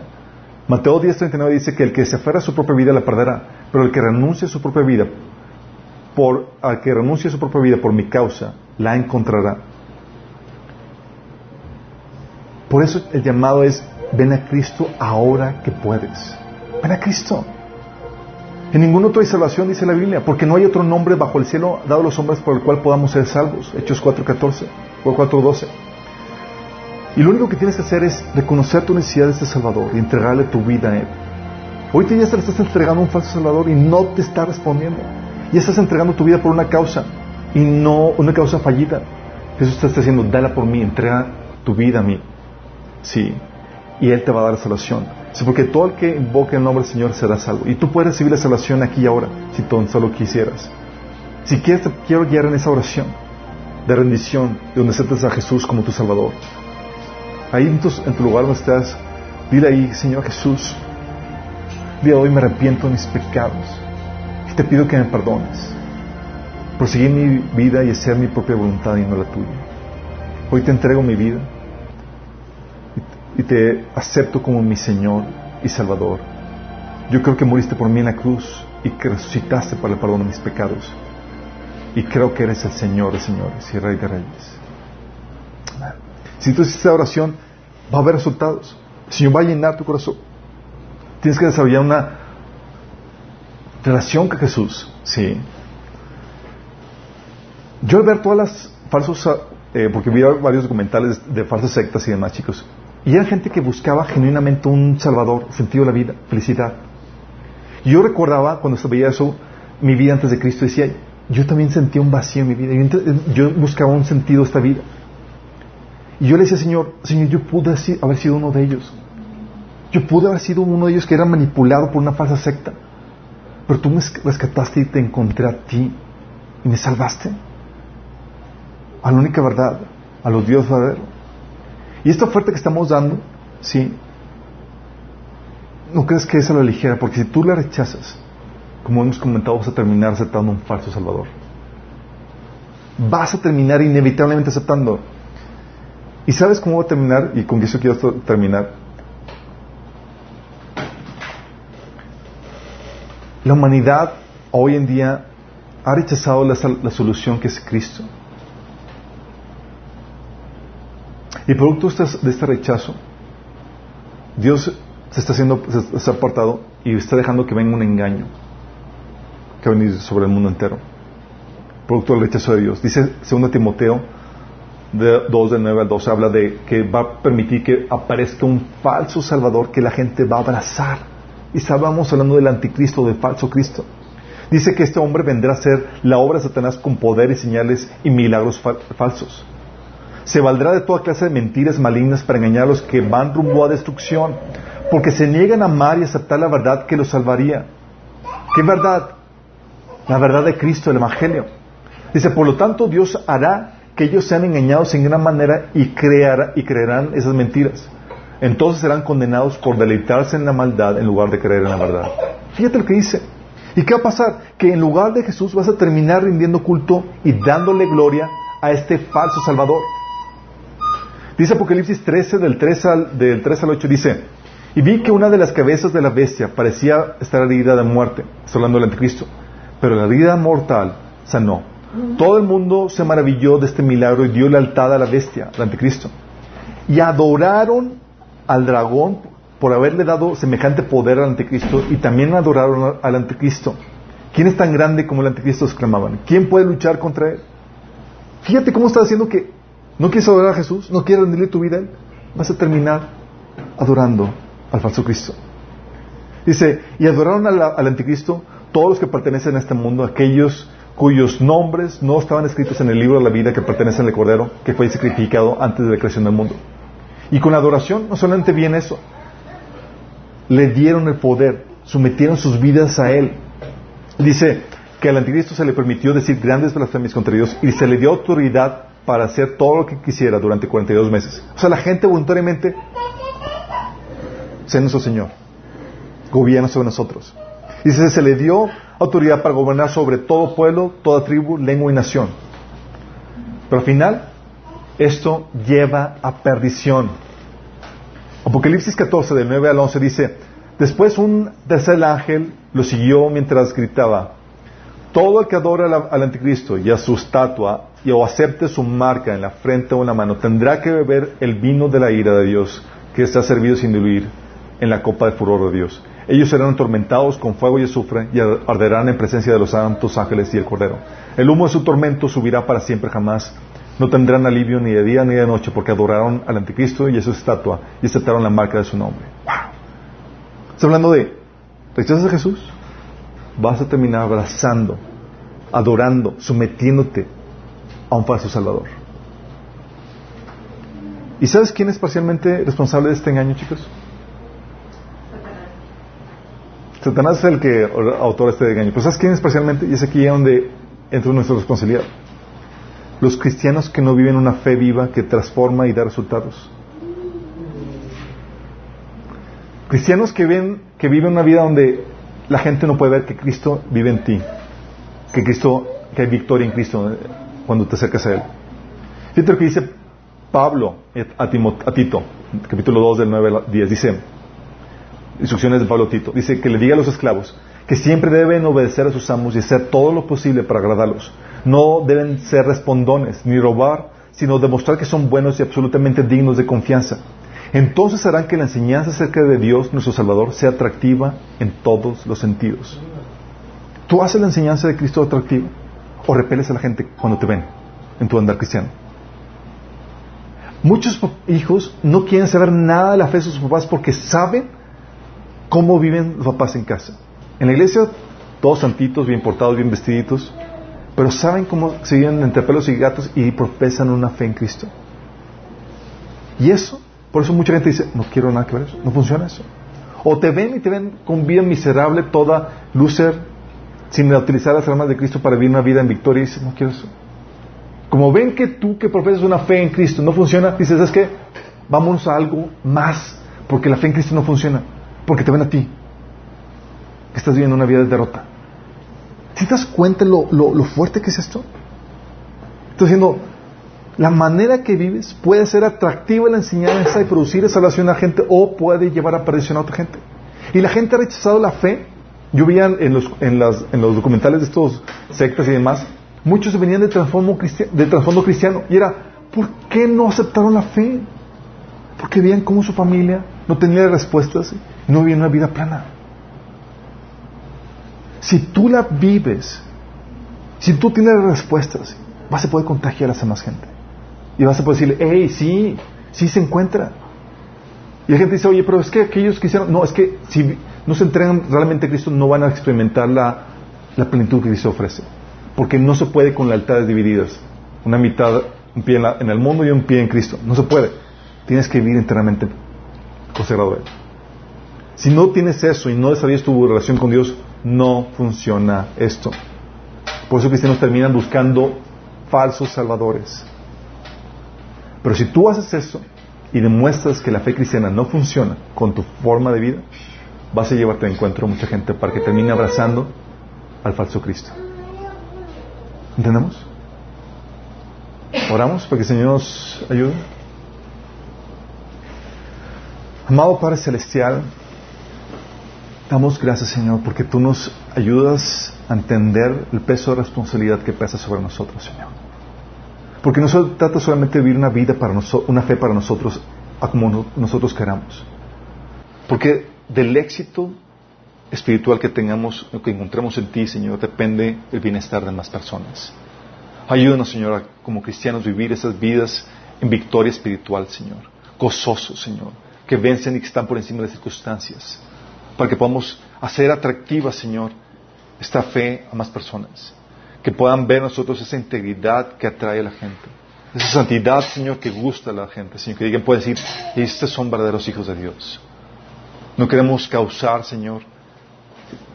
Mateo 10:39 dice que el que se aferra a su propia vida la perderá, pero el que renuncia a su propia vida por, al que renuncie a su propia vida por mi causa, la encontrará. Por eso el llamado es, ven a Cristo ahora que puedes. Ven a Cristo. En ningún otro hay salvación, dice la Biblia, porque no hay otro nombre bajo el cielo dado a los hombres por el cual podamos ser salvos. Hechos 4.14 o 4.12. Y lo único que tienes que hacer es reconocer tu necesidad de este Salvador y entregarle tu vida a Él. Hoy te ya se le estás entregando a un falso Salvador y no te está respondiendo. Y estás entregando tu vida por una causa y no una causa fallida. Jesús te está diciendo, dala por mí, entrega tu vida a mí. Sí. Y Él te va a dar salvación. Sí, porque todo el que invoque el nombre del Señor será salvo. Y tú puedes recibir la salvación aquí y ahora, si tú solo quisieras. Si quieres, te quiero guiar en esa oración de rendición, de donde aceptas a Jesús como tu Salvador. Ahí en tu, en tu lugar donde estás, dile ahí, Señor Jesús, día de hoy me arrepiento de mis pecados y te pido que me perdones por mi vida y hacer mi propia voluntad y no la tuya. Hoy te entrego mi vida y te acepto como mi Señor y Salvador. Yo creo que moriste por mí en la cruz y que resucitaste para el perdón de mis pecados. Y creo que eres el Señor de señores y Rey de reyes. Si tú haces esta oración, va a haber resultados. El Señor va a llenar tu corazón. Tienes que desarrollar una relación con Jesús. Sí. Yo al ver todas las falsos, eh, porque vi varios documentales de falsas sectas y demás, chicos, y era gente que buscaba genuinamente un salvador, sentido de la vida, felicidad. Yo recordaba cuando veía eso, mi vida antes de Cristo, decía, yo también sentía un vacío en mi vida. Yo, buscaba un sentido a esta vida. Y yo le decía, Señor, Señor, yo pude haber sido uno de ellos. Yo pude haber sido uno de ellos que era manipulado por una falsa secta. Pero tú me rescataste y te encontré a ti y me salvaste. A la única verdad, a los Dios verdaderos. Y esta oferta que estamos dando, sí, no crees que es a la ligera, porque si tú la rechazas, como hemos comentado, vas a terminar aceptando un falso Salvador. Vas a terminar inevitablemente aceptando. ¿Y sabes cómo va a terminar? Y con eso quiero terminar. La humanidad hoy en día ha rechazado la, solución que es Cristo. Y producto de este rechazo, Dios se está haciendo, se apartado y está dejando que venga un engaño que va a venir sobre el mundo entero. Producto del rechazo de Dios. Dice 2 Timoteo de 2 de 9 al 12 habla de que va a permitir que aparezca un falso salvador que la gente va a abrazar. Y estábamos hablando del anticristo, del falso Cristo. Dice que este hombre vendrá a ser la obra de Satanás con poder y señales y milagros falsos. Se valdrá de toda clase de mentiras malignas para engañar a los que van rumbo a destrucción, porque se niegan a amar y aceptar la verdad que los salvaría. ¿Qué verdad? La verdad de Cristo, el Evangelio. Dice, por lo tanto, Dios hará que ellos sean engañados en gran manera y, creará, y creerán esas mentiras. Entonces serán condenados por deleitarse en la maldad en lugar de creer en la verdad. Fíjate lo que dice. ¿Y qué va a pasar? Que en lugar de Jesús vas a terminar rindiendo culto y dándole gloria a este falso Salvador. Dice Apocalipsis 13, del 3 al, del 3 al 8, dice, y vi que una de las cabezas de la bestia parecía estar herida de muerte, está hablando del anticristo, pero la herida mortal sanó. Todo el mundo se maravilló de este milagro y dio lealtad a la bestia, al anticristo. Y adoraron al dragón por haberle dado semejante poder al anticristo y también adoraron al anticristo. ¿Quién es tan grande como el anticristo? exclamaban. ¿Quién puede luchar contra él? Fíjate cómo está diciendo que no quieres adorar a Jesús, no quieres rendirle tu vida a él, vas a terminar adorando al falso Cristo. Dice, y adoraron al, anticristo todos los que pertenecen a este mundo, aquellos cuyos nombres no estaban escritos en el libro de la vida que pertenece al Cordero, que fue sacrificado antes de la creación del mundo. Y con la adoración no solamente viene eso, le dieron el poder, sometieron sus vidas a Él. Dice que al anticristo se le permitió decir grandes blasfemias contra Dios y se le dio autoridad para hacer todo lo que quisiera durante 42 meses. O sea, la gente voluntariamente, sea nuestro Señor, gobierna sobre nosotros. Dice, se le dio autoridad para gobernar sobre todo pueblo, toda tribu, lengua y nación. Pero al final, esto lleva a perdición. Apocalipsis 14, del 9 al 11 dice, después un tercer ángel lo siguió mientras gritaba, todo el que adora al anticristo y a su estatua y o acepte su marca en la frente o en la mano tendrá que beber el vino de la ira de Dios que está servido sin diluir en la copa de furor de Dios. Ellos serán atormentados con fuego y azufre y arderán en presencia de los santos ángeles y el Cordero. El humo de su tormento subirá para siempre jamás no tendrán alivio ni de día ni de noche porque adoraron al anticristo y a su estatua y aceptaron la marca de su nombre. ¡Wow! Está hablando de, ¿rechazas a Jesús? Vas a terminar abrazando, adorando, sometiéndote a un falso Salvador. ¿Y sabes quién es parcialmente responsable de este engaño, chicos? Satanás es el que autor este engaño. Pero ¿sabes quién es parcialmente? Y es aquí donde entra nuestra responsabilidad los cristianos que no viven una fe viva que transforma y da resultados. Cristianos que ven que viven una vida donde la gente no puede ver que Cristo vive en ti, que Cristo que hay victoria en Cristo cuando te acercas a él. Fíjate lo que dice Pablo a, Tito, capítulo 2 del 9 al 10, dice instrucciones de Pablo a Tito, dice que le diga a los esclavos que siempre deben obedecer a sus amos y hacer todo lo posible para agradarlos no deben ser respondones ni robar, sino demostrar que son buenos y absolutamente dignos de confianza. Entonces harán que la enseñanza acerca de Dios, nuestro Salvador, sea atractiva en todos los sentidos. ¿Tú haces la enseñanza de Cristo atractiva o repeles a la gente cuando te ven en tu andar cristiano? Muchos hijos no quieren saber nada de la fe de sus papás porque saben cómo viven los papás en casa. En la iglesia, todos santitos, bien portados, bien vestiditos, pero saben cómo se viven entre pelos y gatos y profesan una fe en Cristo. Y eso, por eso mucha gente dice, no quiero nada que ver eso, no funciona eso. O te ven y te ven con vida miserable, toda loser, sin utilizar las armas de Cristo para vivir una vida en victoria y dices, no quiero eso. Como ven que tú que profesas una fe en Cristo no funciona, dices, es que vamos a algo más, porque la fe en Cristo no funciona, porque te ven a ti, que estás viviendo una vida de derrota. ¿Te das cuenta lo, fuerte que es esto? Estoy diciendo, la manera que vives puede ser atractiva la enseñanza y producir salvación a la gente o puede llevar a perdición a otra gente. Y la gente ha rechazado la fe. Yo veía en los, en, las, en los documentales de estos sectas y demás, muchos venían de trasfondo cristiano, y era, ¿por qué no aceptaron la fe? Porque veían cómo su familia no tenía respuestas no vivían una vida plana. Si tú la vives, si tú tienes respuestas, vas a poder contagiar a esa más gente. Y vas a poder decirle, hey, sí, sí se encuentra. Y la gente dice, oye, pero es que aquellos que hicieron, no, es que si no se entregan realmente a Cristo, no van a experimentar la, plenitud que Cristo ofrece. Porque no se puede con lealtades divididas. Una mitad, un pie en el mundo y un pie en Cristo. No se puede. Tienes que vivir enteramente consagrado a Él. Si no tienes eso y no desarrollas tu relación con Dios, no funciona esto. Por eso cristianos terminan buscando falsos salvadores. Pero si tú haces eso y demuestras que la fe cristiana no funciona con tu forma de vida, vas a llevarte de encuentro a mucha gente para que termine abrazando al falso Cristo. ¿Entendemos? Oramos para que el Señor nos ayude. Amado Padre Celestial, damos gracias Señor porque tú nos ayudas a entender el peso de responsabilidad que pesa sobre nosotros, Señor. Porque no se trata solamente de vivir una vida para nosotros, una fe para nosotros como no- nosotros queramos. Porque del éxito espiritual que tengamos, que encontremos en ti, Señor, depende el bienestar de más personas. Ayúdanos, Señor, como cristianos vivir esas vidas en victoria espiritual, Señor. Gozosos, Señor, que vencen y que están por encima de las circunstancias. Para que podamos hacer atractiva, Señor, esta fe a más personas. Que puedan ver nosotros esa integridad que atrae a la gente. Esa santidad, Señor, que gusta a la gente, Señor. Que alguien pueda decir, estos son verdaderos hijos de Dios. No queremos causar, Señor,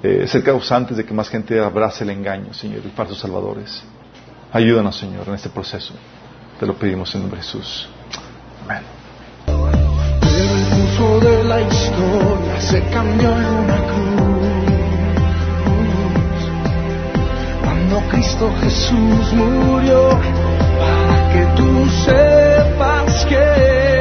eh, ser causantes de que más gente abrace el engaño, Señor, y falsos salvadores. Ayúdanos, Señor, en este proceso. Te lo pedimos en nombre de Jesús. Amén. Se cambió en una cruz. Cuando Cristo Jesús murió, para que tú sepas que